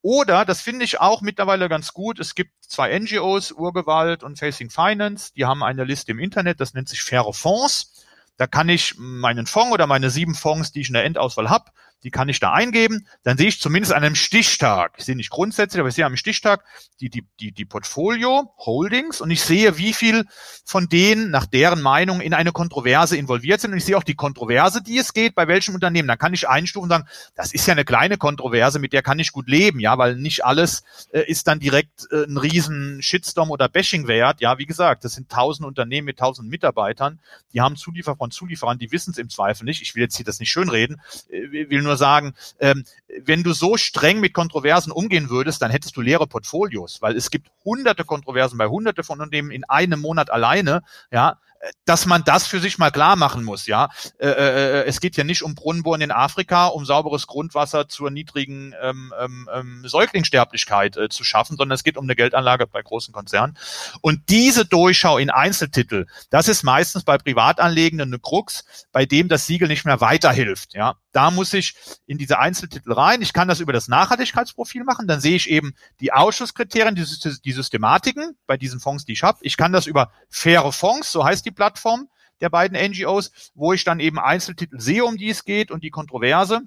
Oder, das finde ich auch mittlerweile ganz gut, es gibt zwei NGOs, Urgewalt und Facing Finance, die haben eine Liste im Internet, das nennt sich Faire Fonds. Da kann ich meinen Fonds oder meine sieben Fonds, die ich in der Endauswahl habe, die kann ich da eingeben. Dann sehe ich zumindest an einem Stichtag, ich sehe nicht grundsätzlich, aber ich sehe am Stichtag die, die, die, die Portfolio Holdings und ich sehe, wie viel von denen nach deren Meinung in eine Kontroverse involviert sind. Und ich sehe auch die Kontroverse, die es geht, bei welchem Unternehmen. Dann kann ich einstufen und sagen, das ist ja eine kleine Kontroverse, mit der kann ich gut leben, ja, weil nicht alles äh, ist dann direkt äh, ein riesen Shitstorm oder Bashing wert. Ja, wie gesagt, das sind tausend Unternehmen mit tausend Mitarbeitern, die haben Zulieferer von Zulieferern, die wissen es im Zweifel nicht. Ich will jetzt hier das nicht schönreden, äh, will nur nur sagen, ähm, wenn du so streng mit Kontroversen umgehen würdest, dann hättest du leere Portfolios, weil es gibt hunderte Kontroversen bei hunderte von Unternehmen in einem Monat alleine, ja, dass man das für sich mal klar machen muss, ja. Äh, äh, äh, es geht ja nicht um Brunnenbohren in Afrika, um sauberes Grundwasser zur niedrigen ähm, ähm, ähm, Säuglingssterblichkeit äh, zu schaffen, sondern es geht um eine Geldanlage bei großen Konzernen. Und diese Durchschau in Einzeltitel, das ist meistens bei Privatanlegenden eine Krux, bei dem das Siegel nicht mehr weiterhilft, ja. Da muss ich in diese Einzeltitel rein. Ich kann das über das Nachhaltigkeitsprofil machen. Dann sehe ich eben die Ausschusskriterien, die, die Systematiken bei diesen Fonds, die ich habe. Ich kann das über faire Fonds, so heißt die Plattform der beiden NGOs, wo ich dann eben Einzeltitel sehe, um die es geht und die Kontroverse.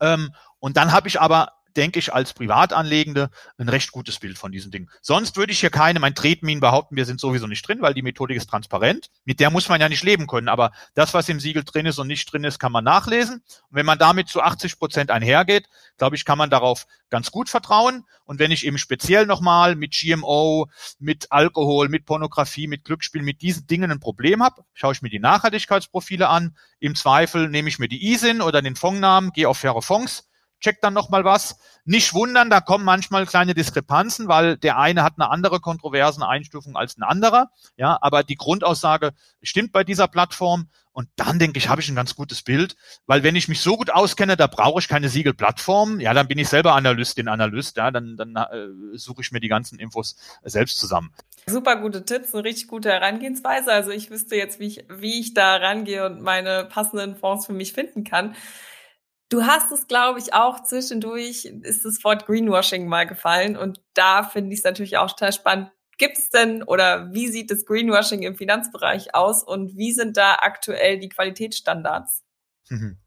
Ähm, und dann habe ich aber denke ich, als Privatanlegende ein recht gutes Bild von diesen Dingen. Sonst würde ich hier keine, mein Tretmin behaupten, wir sind sowieso nicht drin, weil die Methodik ist transparent. Mit der muss man ja nicht leben können. Aber das, was im Siegel drin ist und nicht drin ist, kann man nachlesen. Und wenn man damit zu 80 Prozent einhergeht, glaube ich, kann man darauf ganz gut vertrauen. Und wenn ich eben speziell nochmal mit GMO, mit Alkohol, mit Pornografie, mit Glücksspiel, mit diesen Dingen ein Problem habe, schaue ich mir die Nachhaltigkeitsprofile an. Im Zweifel nehme ich mir die ISIN oder den Fondsnamen, gehe auf faire Fonds check dann nochmal was. Nicht wundern, da kommen manchmal kleine Diskrepanzen, weil der eine hat eine andere kontroversen Einstufung als ein anderer. Ja, aber die Grundaussage stimmt bei dieser Plattform. Und dann denke ich, habe ich ein ganz gutes Bild, weil wenn ich mich so gut auskenne, da brauche ich keine Siegelplattform. Ja, dann bin ich selber Analystin, Analyst. Ja, dann, dann äh, suche ich mir die ganzen Infos selbst zusammen. Super gute Tipps, eine richtig gute Herangehensweise. Also ich wüsste jetzt, wie ich, wie ich da rangehe und meine passenden Fonds für mich finden kann. Du hast es, glaube ich, auch zwischendurch, ist das Wort Greenwashing mal gefallen. Und da finde ich es natürlich auch total spannend. Gibt es denn oder wie sieht das Greenwashing im Finanzbereich aus und wie sind da aktuell die Qualitätsstandards? Mhm.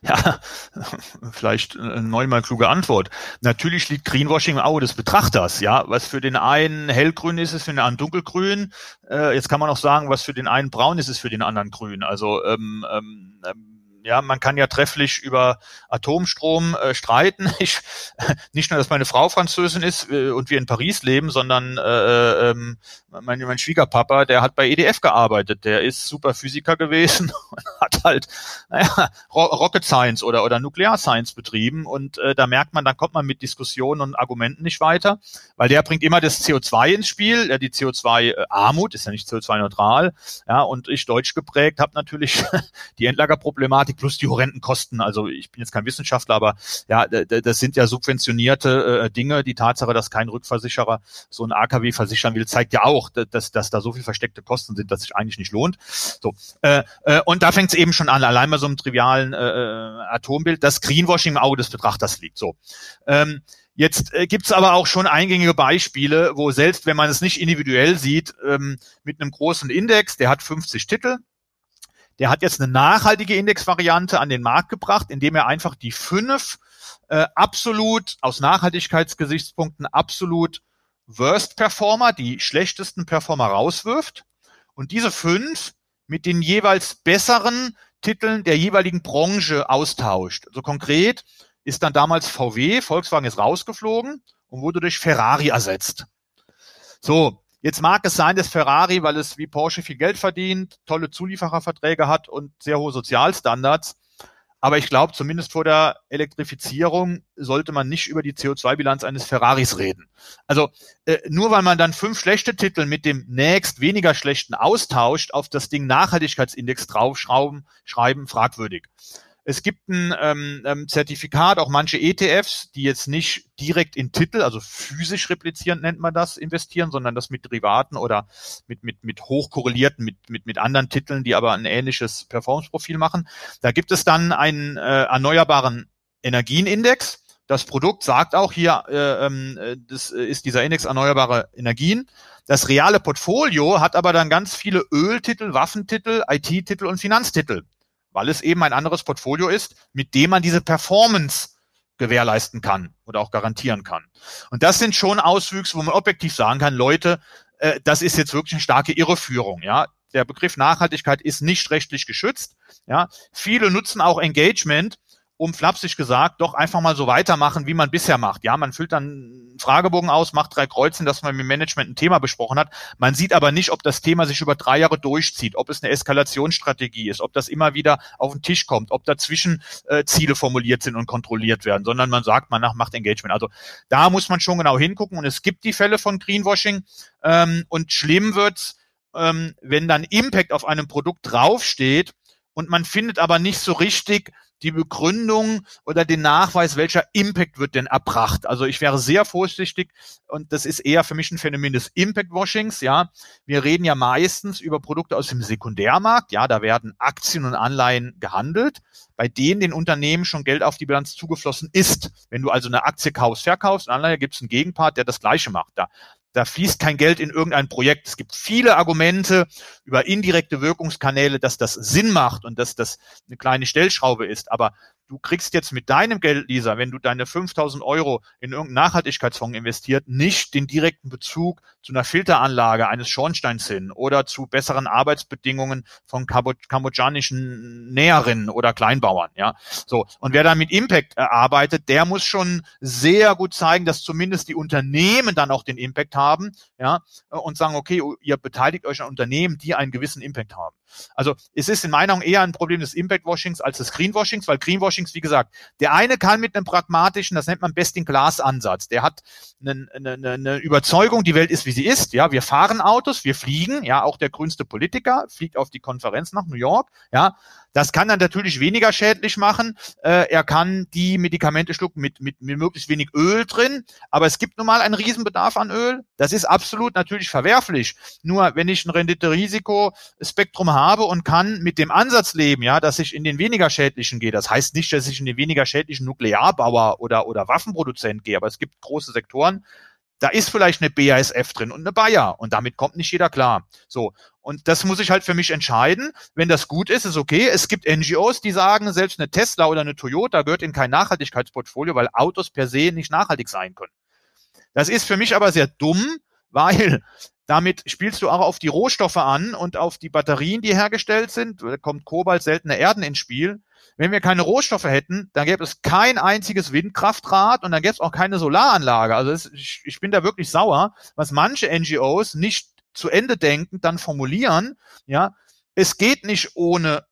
Ja, vielleicht eine neunmal kluge Antwort. Natürlich liegt Greenwashing im Auge des Betrachters. Ja, was für den einen hellgrün ist, ist für den anderen dunkelgrün. Äh, jetzt kann man auch sagen, was für den einen braun ist, ist für den anderen grün. Also ähm, ähm, ähm ja, man kann ja trefflich über Atomstrom äh, streiten. Ich, nicht nur, dass meine Frau Französin ist äh, und wir in Paris leben, sondern äh, äh, ähm, mein, mein Schwiegerpapa, der hat bei EDF gearbeitet. Der ist super Physiker gewesen und hat halt naja, Rocket Science oder, oder Nuklear Science betrieben. Und äh, da merkt man, dann kommt man mit Diskussionen und Argumenten nicht weiter, weil der bringt immer das CO2 ins Spiel. Ja, die CO2-Armut ist ja nicht CO2-neutral. Ja, und ich deutsch geprägt habe natürlich die Endlagerproblematik plus die horrenden Kosten. Also ich bin jetzt kein Wissenschaftler, aber ja, das sind ja subventionierte äh, Dinge. Die Tatsache, dass kein Rückversicherer so ein AKW versichern will, zeigt ja auch, dass, dass da so viel versteckte Kosten sind, dass sich eigentlich nicht lohnt. So äh, äh, Und da fängt es eben schon an, allein bei so einem trivialen äh, äh, Atombild, dass Greenwashing im Auge des Betrachters liegt. So. Ähm, Jetzt äh, gibt's aber auch schon eingängige Beispiele, wo selbst wenn man es nicht individuell sieht, ähm, mit einem großen Index, der hat 50 Titel, der hat jetzt eine nachhaltige Indexvariante an den Markt gebracht, indem er einfach die fünf äh, absolut aus Nachhaltigkeitsgesichtspunkten absolut Worst Performer, die schlechtesten Performer rauswirft und diese fünf mit den jeweils besseren Titeln der jeweiligen Branche austauscht. So also konkret ist dann damals VW, Volkswagen ist rausgeflogen und wurde durch Ferrari ersetzt. So, jetzt mag es sein, dass Ferrari, weil es wie Porsche viel Geld verdient, tolle Zuliefererverträge hat und sehr hohe Sozialstandards, aber ich glaube, zumindest vor der Elektrifizierung sollte man nicht über die CO2-Bilanz eines Ferraris reden. Also äh, nur weil man dann fünf schlechte Titel mit dem nächst weniger schlechten austauscht, auf das Ding Nachhaltigkeitsindex draufschrauben, schreiben, fragwürdig. Es gibt ein ähm, ähm Zertifikat, auch manche ETFs, die jetzt nicht direkt in Titel, also physisch replizierend nennt man das, investieren, sondern das mit Derivaten oder mit, mit, mit hochkorrelierten, mit, mit, mit anderen Titeln, die aber ein ähnliches Performance-Profil machen. Da gibt es dann einen äh, erneuerbaren Energienindex. Das Produkt sagt auch hier, äh, ähm, das ist dieser Index erneuerbare Energien. Das reale Portfolio hat aber dann ganz viele Öltitel, Waffentitel, IT-Titel und Finanztitel weil es eben ein anderes Portfolio ist, mit dem man diese Performance gewährleisten kann oder auch garantieren kann. Und das sind schon Auswüchse, wo man objektiv sagen kann, Leute, äh, das ist jetzt wirklich eine starke Irreführung, ja. Der Begriff Nachhaltigkeit ist nicht rechtlich geschützt, ja. Viele nutzen auch Engagement, um flapsig gesagt, doch einfach mal so weitermachen, wie man bisher macht. Ja, man füllt dann einen Fragebogen aus, macht drei Kreuzen, dass man mit dem Management ein Thema besprochen hat. Man sieht aber nicht, ob das Thema sich über drei Jahre durchzieht, ob es eine Eskalationsstrategie ist, ob das immer wieder auf den Tisch kommt, ob dazwischen äh, Ziele formuliert sind und kontrolliert werden, sondern man sagt, man macht Engagement. Also da muss man schon genau hingucken und es gibt die Fälle von Greenwashing ähm, und schlimm wird's, ähm, wenn dann Impact auf einem Produkt draufsteht und man findet aber nicht so richtig die Begründung oder den Nachweis, welcher Impact wird denn erbracht. Also ich wäre sehr vorsichtig und das ist eher für mich ein Phänomen des Impact-Washings. Ja, wir reden ja meistens über Produkte aus dem Sekundärmarkt. Ja, da werden Aktien und Anleihen gehandelt, bei denen den Unternehmen schon Geld auf die Bilanz zugeflossen ist. Wenn du also eine Aktie kaufst, verkaufst, Anleihe, gibt es einen Gegenpart, der das Gleiche macht. Da da fließt kein Geld in irgendein Projekt. Es gibt viele Argumente über indirekte Wirkungskanäle, dass das Sinn macht und dass das eine kleine Stellschraube ist. Aber du kriegst jetzt mit deinem Geld, Lisa, wenn du deine 5000 Euro in irgendeinen Nachhaltigkeitsfonds investiert, nicht den direkten Bezug zu einer Filteranlage eines Schornsteins hin oder zu besseren Arbeitsbedingungen von kambodschanischen Näherinnen oder Kleinbauern, ja. So. Und wer da mit Impact arbeitet, der muss schon sehr gut zeigen, dass zumindest die Unternehmen dann auch den Impact haben, ja, und sagen, okay, ihr beteiligt euch an Unternehmen, die einen gewissen Impact haben. Also es ist in meiner Meinung eher ein Problem des Impact-Washings als des Greenwashings, weil Greenwashings, wie gesagt, der eine kann mit einem pragmatischen, das nennt man Best-in-Class-Ansatz, der hat eine, eine, eine Überzeugung, die Welt ist, wie sie ist. Ja, wir fahren Autos, wir fliegen, ja, auch der grünste Politiker fliegt auf die Konferenz nach New York, ja, das kann er natürlich weniger schädlich machen. Äh, er kann die Medikamente schlucken mit, mit, mit möglichst wenig Öl drin. Aber es gibt nun mal einen Riesenbedarf an Öl. Das ist absolut natürlich verwerflich. Nur wenn ich ein Rendite-Risiko-Spektrum habe und kann mit dem Ansatz leben, ja, dass ich in den weniger schädlichen gehe. Das heißt nicht, dass ich in den weniger schädlichen Nuklearbauer oder, oder Waffenproduzent gehe. Aber es gibt große Sektoren, da ist vielleicht eine BASF drin und eine Bayer und damit kommt nicht jeder klar. So. Und das muss ich halt für mich entscheiden. Wenn das gut ist, ist okay. Es gibt NGOs, die sagen, selbst eine Tesla oder eine Toyota gehört in kein Nachhaltigkeitsportfolio, weil Autos per se nicht nachhaltig sein können. Das ist für mich aber sehr dumm, weil damit spielst du auch auf die Rohstoffe an und auf die Batterien, die hergestellt sind. Da kommt Kobalt, seltene Erden ins Spiel. Wenn wir keine Rohstoffe hätten, dann gäbe es kein einziges Windkraftrad und dann gäbe es auch keine Solaranlage. Also es, ich, ich bin da wirklich sauer, was manche NGOs nicht zu Ende denken, dann formulieren. Ja, es geht nicht ohne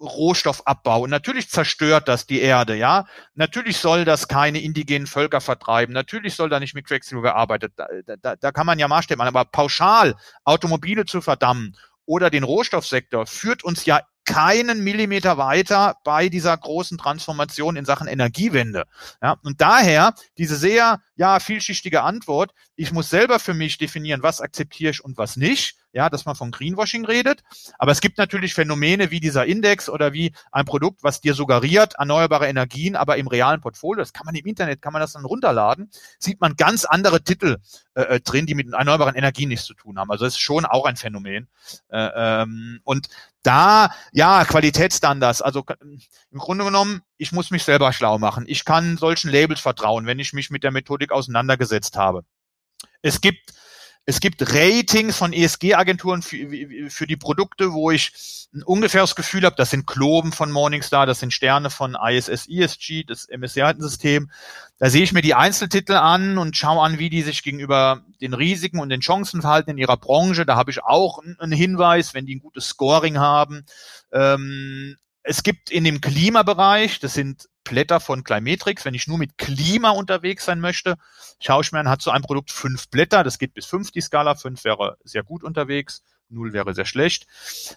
Rohstoffabbau. Und natürlich zerstört das die Erde, ja. Natürlich soll das keine indigenen Völker vertreiben. Natürlich soll da nicht mit Quecksilber gearbeitet. Da, da, da kann man ja Maßstäbe machen. Aber pauschal Automobile zu verdammen oder den Rohstoffsektor führt uns ja keinen Millimeter weiter bei dieser großen Transformation in Sachen Energiewende. Ja, und daher diese sehr ja, vielschichtige Antwort. Ich muss selber für mich definieren, was akzeptiere ich und was nicht. Ja, dass man von Greenwashing redet. Aber es gibt natürlich Phänomene wie dieser Index oder wie ein Produkt, was dir suggeriert, erneuerbare Energien, aber im realen Portfolio, das kann man im Internet, kann man das dann runterladen, sieht man ganz andere Titel äh, äh drin, die mit erneuerbaren Energien nichts zu tun haben. Also das ist schon auch ein Phänomen. Äh, ähm, und da, ja, Qualitätsstandards, also im Grunde genommen, ich muss mich selber schlau machen. Ich kann solchen Labels vertrauen, wenn ich mich mit der Methodik auseinandergesetzt habe. Es gibt es gibt Ratings von ESG-Agenturen für, für, die Produkte, wo ich ein ungefähres Gefühl habe, das sind Kloben von Morningstar, das sind Sterne von ISS ESG, das MSCI-System. Da sehe ich mir die Einzeltitel an und schaue an, wie die sich gegenüber den Risiken und den Chancen verhalten in ihrer Branche. Da habe ich auch einen Hinweis, wenn die ein gutes Scoring haben. Ähm, es gibt in dem Klimabereich, das sind Blätter von Climetrix, wenn ich nur mit Klima unterwegs sein möchte, schaue ich mir an, hat so ein Produkt fünf Blätter, das geht bis fünf die Skala, fünf wäre sehr gut unterwegs, null wäre sehr schlecht.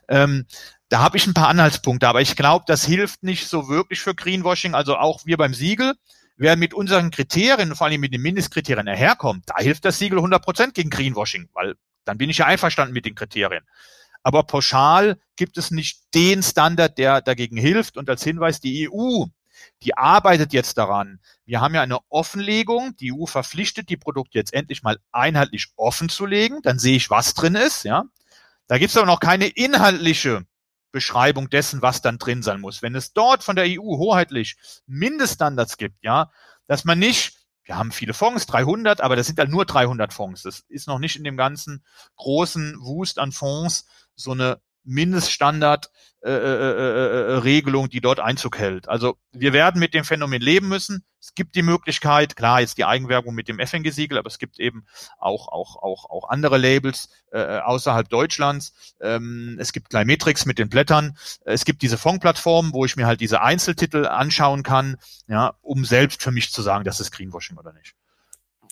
Ähm, da habe ich ein paar Anhaltspunkte, aber ich glaube, das hilft nicht so wirklich für Greenwashing. Also auch wir beim Siegel, wer mit unseren Kriterien, vor allem mit den Mindestkriterien daherkommt, da hilft das Siegel 100% gegen Greenwashing, weil dann bin ich ja einverstanden mit den Kriterien. Aber pauschal gibt es nicht den Standard, der dagegen hilft. Und als Hinweis, die EU, die arbeitet jetzt daran. Wir haben ja eine Offenlegung. Die EU verpflichtet, die Produkte jetzt endlich mal einheitlich offen zu legen. Dann sehe ich, was drin ist. Ja, Da gibt es aber noch keine inhaltliche Beschreibung dessen, was dann drin sein muss. Wenn es dort von der EU hoheitlich Mindeststandards gibt, ja, dass man nicht wir haben viele Fonds, 300, aber das sind halt nur 300 Fonds. Das ist noch nicht in dem ganzen großen Wust an Fonds so eine Mindeststandard äh, äh, äh, die dort Einzug hält. Also wir werden mit dem Phänomen leben müssen. Es gibt die Möglichkeit, klar, jetzt die Eigenwerbung mit dem FNG-Siegel, aber es gibt eben auch auch auch auch andere Labels äh, außerhalb Deutschlands. Ähm, es gibt Climetrix mit den Blättern. Es gibt diese Fondsplattformen, wo ich mir halt diese Einzeltitel anschauen kann, ja, um selbst für mich zu sagen, das ist Greenwashing oder nicht.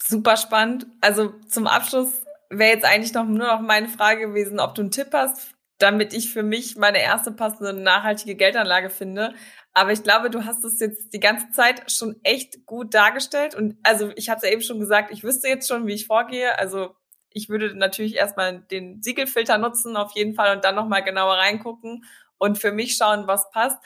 Super spannend. Also zum Abschluss wäre jetzt eigentlich noch nur noch meine Frage gewesen, ob du einen Tipp hast damit ich für mich meine erste passende nachhaltige Geldanlage finde. Aber ich glaube, du hast es jetzt die ganze Zeit schon echt gut dargestellt. Und also ich hatte eben schon gesagt, ich wüsste jetzt schon, wie ich vorgehe. Also ich würde natürlich erstmal den Siegelfilter nutzen auf jeden Fall und dann nochmal genauer reingucken und für mich schauen, was passt.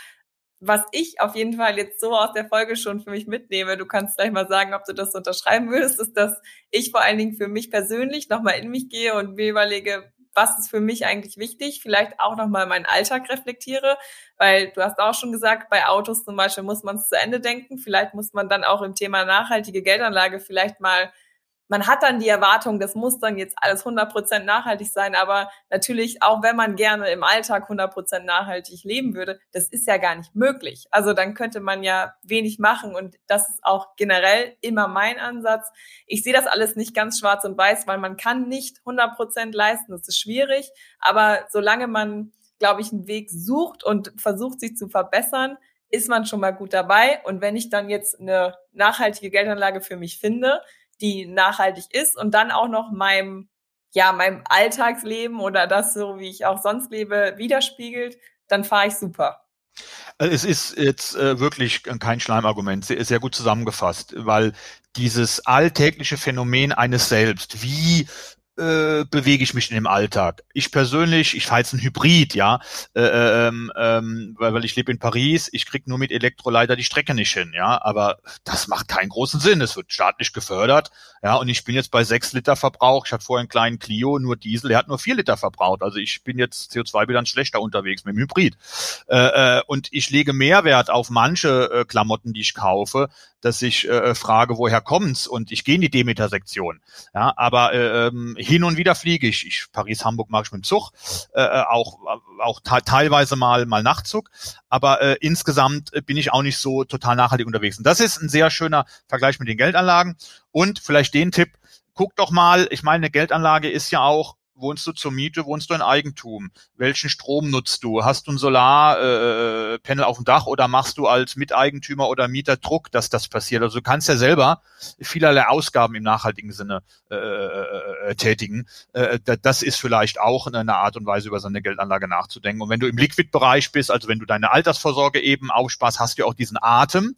Was ich auf jeden Fall jetzt so aus der Folge schon für mich mitnehme, du kannst gleich mal sagen, ob du das unterschreiben würdest, ist, dass ich vor allen Dingen für mich persönlich nochmal in mich gehe und mir überlege, was ist für mich eigentlich wichtig, vielleicht auch nochmal meinen Alltag reflektiere, weil du hast auch schon gesagt, bei Autos zum Beispiel muss man es zu Ende denken, vielleicht muss man dann auch im Thema nachhaltige Geldanlage vielleicht mal man hat dann die Erwartung, das muss dann jetzt alles 100% nachhaltig sein, aber natürlich, auch wenn man gerne im Alltag 100% nachhaltig leben würde, das ist ja gar nicht möglich. Also dann könnte man ja wenig machen und das ist auch generell immer mein Ansatz. Ich sehe das alles nicht ganz schwarz und weiß, weil man kann nicht 100% leisten, das ist schwierig, aber solange man, glaube ich, einen Weg sucht und versucht, sich zu verbessern, ist man schon mal gut dabei. Und wenn ich dann jetzt eine nachhaltige Geldanlage für mich finde, die nachhaltig ist und dann auch noch meinem, ja, meinem Alltagsleben oder das so, wie ich auch sonst lebe, widerspiegelt, dann fahre ich super. Äh, es ist jetzt äh, wirklich kein Schleimargument, sehr, sehr gut zusammengefasst, weil dieses alltägliche Phänomen eines Selbst, wie äh, bewege ich mich in dem Alltag. Ich persönlich, ich fahre jetzt ein Hybrid, ja, äh, ähm, ähm, weil, weil ich lebe in Paris, ich krieg nur mit Elektroleiter die Strecke nicht hin, ja, aber das macht keinen großen Sinn. Es wird staatlich gefördert, ja, und ich bin jetzt bei sechs Liter Verbrauch. Ich hatte vorher einen kleinen Clio, nur Diesel, der hat nur vier Liter verbraucht. Also ich bin jetzt CO2-Bilanz schlechter unterwegs mit dem Hybrid. Äh, äh, und ich lege Mehrwert auf manche äh, Klamotten, die ich kaufe, dass ich äh, frage, woher kommt's? Und ich gehe in die Demeter-Sektion. Ja, aber äh, ähm, hin und wieder fliege ich. ich Paris, Hamburg mache ich mit dem Zug, äh, äh auch, auch teilweise mal, mal Nachtzug. Aber äh, insgesamt bin ich auch nicht so total nachhaltig unterwegs. Und das ist ein sehr schöner Vergleich mit den Geldanlagen. Und vielleicht den Tipp, guck doch mal, ich meine, eine Geldanlage ist ja auch Wohnst du zur Miete? Wohnst du in Eigentum? Welchen Strom nutzt du? Hast du ein Solarpanel äh, auf dem Dach oder machst du als Miteigentümer oder Mieter Druck, dass das passiert? Also du kannst ja selber vielerlei Ausgaben im nachhaltigen Sinne äh, äh, äh tätigen. Äh, das ist vielleicht auch eine Art und Weise, über seine Geldanlage nachzudenken. Und wenn du im Liquid-Bereich bist, also wenn du deine Altersvorsorge eben aufsparst, hast du auch diesen Atem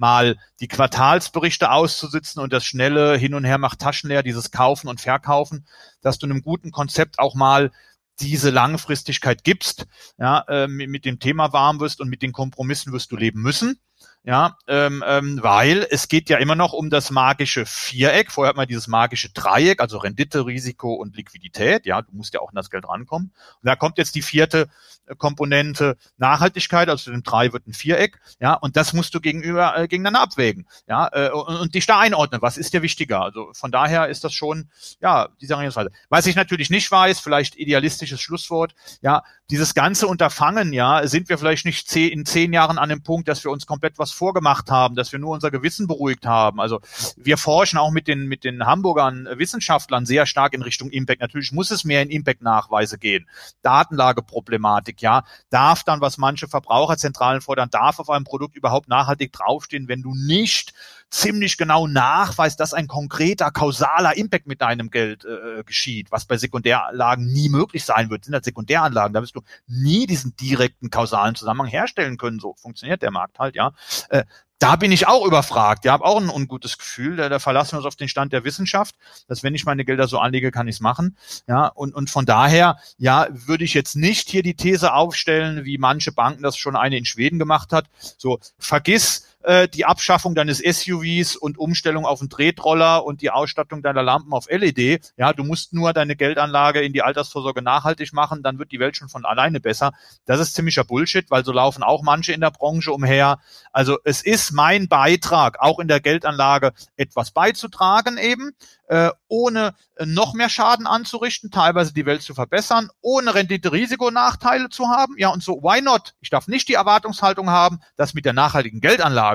mal die Quartalsberichte auszusitzen und das schnelle Hin und Her macht Taschenleer, dieses Kaufen und Verkaufen, dass du einem guten Konzept auch mal diese Langfristigkeit gibst, ja, äh, mit, mit dem Thema warm wirst und mit den Kompromissen wirst du leben müssen. Ja, ähm, ähm, weil es geht ja immer noch um das magische Viereck. Vorher hat man dieses magische Dreieck, also Rendite, Risiko und Liquidität. Ja, du musst ja auch an das Geld rankommen. Und da kommt jetzt die vierte äh, Komponente Nachhaltigkeit, also dem drei wird ein Viereck. Ja, und das musst du gegenüber äh, gegeneinander abwägen. Ja, äh, und, und dich da einordnen. Was ist dir wichtiger? Also von daher ist das schon ja diese Herangehensweise. Was ich natürlich nicht weiß, vielleicht idealistisches Schlusswort. Ja, dieses ganze Unterfangen. Ja, sind wir vielleicht nicht zehn, in zehn Jahren an dem Punkt, dass wir uns komplett was was vorgemacht haben, dass wir nur unser Gewissen beruhigt haben. Also wir forschen auch mit den, mit den Hamburgern äh, Wissenschaftlern sehr stark in Richtung Impact. Natürlich muss es mehr in Impact-Nachweise gehen. Datenlageproblematik, ja. Darf dann, was manche Verbraucherzentralen fordern, darf auf einem Produkt überhaupt nachhaltig draufstehen, wenn du nicht ziemlich genau nachweist, dass ein konkreter kausaler Impact mit deinem Geld äh, geschieht, was bei Sekundäranlagen nie möglich sein wird. Das sind das Sekundäranlagen, da wirst du nie diesen direkten kausalen Zusammenhang herstellen können. So funktioniert der Markt halt, ja. Äh, da bin ich auch überfragt. Ich habe auch ein ungutes Gefühl. Da, da verlassen wir uns auf den Stand der Wissenschaft, dass wenn ich meine Gelder so anlege, kann ich es machen. Ja, und, und von daher, ja, würde ich jetzt nicht hier die These aufstellen, wie manche Banken das schon eine in Schweden gemacht hat. So, vergiss äh, die Abschaffung deines SUVs und Umstellung auf einen Tretroller und die Ausstattung deiner Lampen auf LED. Ja, du musst nur deine Geldanlage in die Altersvorsorge nachhaltig machen, dann wird die Welt schon von alleine besser. Das ist ziemlicher Bullshit, weil so laufen auch manche in der Branche umher. Also es ist mein Beitrag, auch in der Geldanlage etwas beizutragen eben, äh, ohne noch mehr Schaden anzurichten, teilweise die Welt zu verbessern, ohne Rendite-Risikonachteile zu haben. Ja, und so, why not? Ich darf nicht die Erwartungshaltung haben, dass mit der nachhaltigen Geldanlage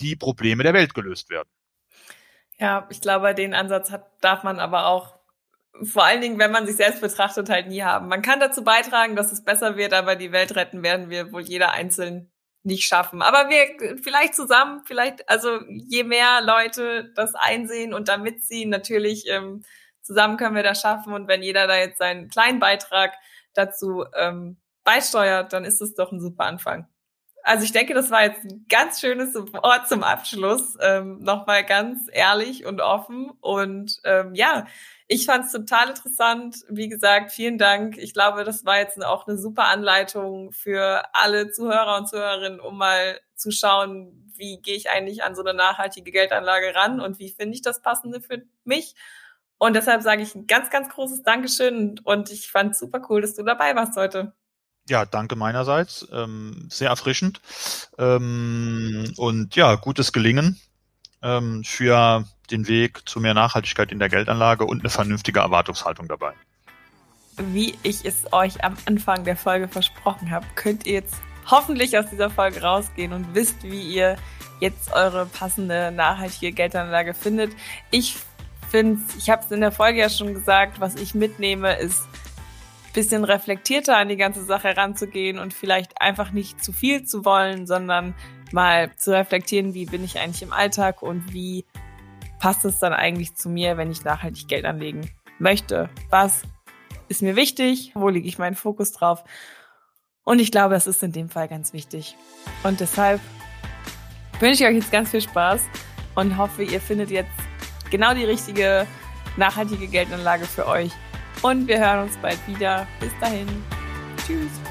die Probleme der Welt gelöst werden. Ja, ich glaube, den Ansatz hat, darf man aber auch vor allen Dingen, wenn man sich selbst betrachtet, halt nie haben. Man kann dazu beitragen, dass es besser wird, aber die Welt retten werden wir wohl jeder einzeln nicht schaffen. Aber wir vielleicht zusammen, vielleicht, also je mehr Leute das einsehen und da mitziehen, natürlich ähm, zusammen können wir das schaffen. Und wenn jeder da jetzt seinen kleinen Beitrag dazu ähm, beisteuert, dann ist es doch ein super Anfang. Also ich denke, das war jetzt ein ganz schönes Wort zum Abschluss. Ähm, Nochmal ganz ehrlich und offen. Und ähm, ja, ich fand es total interessant. Wie gesagt, vielen Dank. Ich glaube, das war jetzt auch eine super Anleitung für alle Zuhörer und Zuhörerinnen, um mal zu schauen, wie gehe ich eigentlich an so eine nachhaltige Geldanlage ran und wie finde ich das Passende für mich. Und deshalb sage ich ein ganz, ganz großes Dankeschön und ich fand es super cool, dass du dabei warst heute. Ja, danke meinerseits. Ähm, sehr erfrischend. Ähm, und ja, gutes Gelingen ähm, für den Weg zu mehr Nachhaltigkeit in der Geldanlage und eine vernünftige Erwartungshaltung dabei. Wie ich es euch am Anfang der Folge versprochen habe, könnt ihr jetzt hoffentlich aus dieser Folge rausgehen und wisst, wie ihr jetzt eure passende nachhaltige Geldanlage findet. Ich finde, ich habe es in der Folge ja schon gesagt, was ich mitnehme, ist bisschen reflektierter an die ganze Sache heranzugehen und vielleicht einfach nicht zu viel zu wollen, sondern mal zu reflektieren, wie bin ich eigentlich im Alltag und wie passt es dann eigentlich zu mir, wenn ich nachhaltig Geld anlegen möchte? Was ist mir wichtig? Wo lege ich meinen Fokus drauf? Und ich glaube, das ist in dem Fall ganz wichtig. Und deshalb wünsche ich euch jetzt ganz viel Spaß und hoffe, ihr findet jetzt genau die richtige nachhaltige Geldanlage für euch. Und wir hören uns bald wieder. Bis dahin. Tschüss.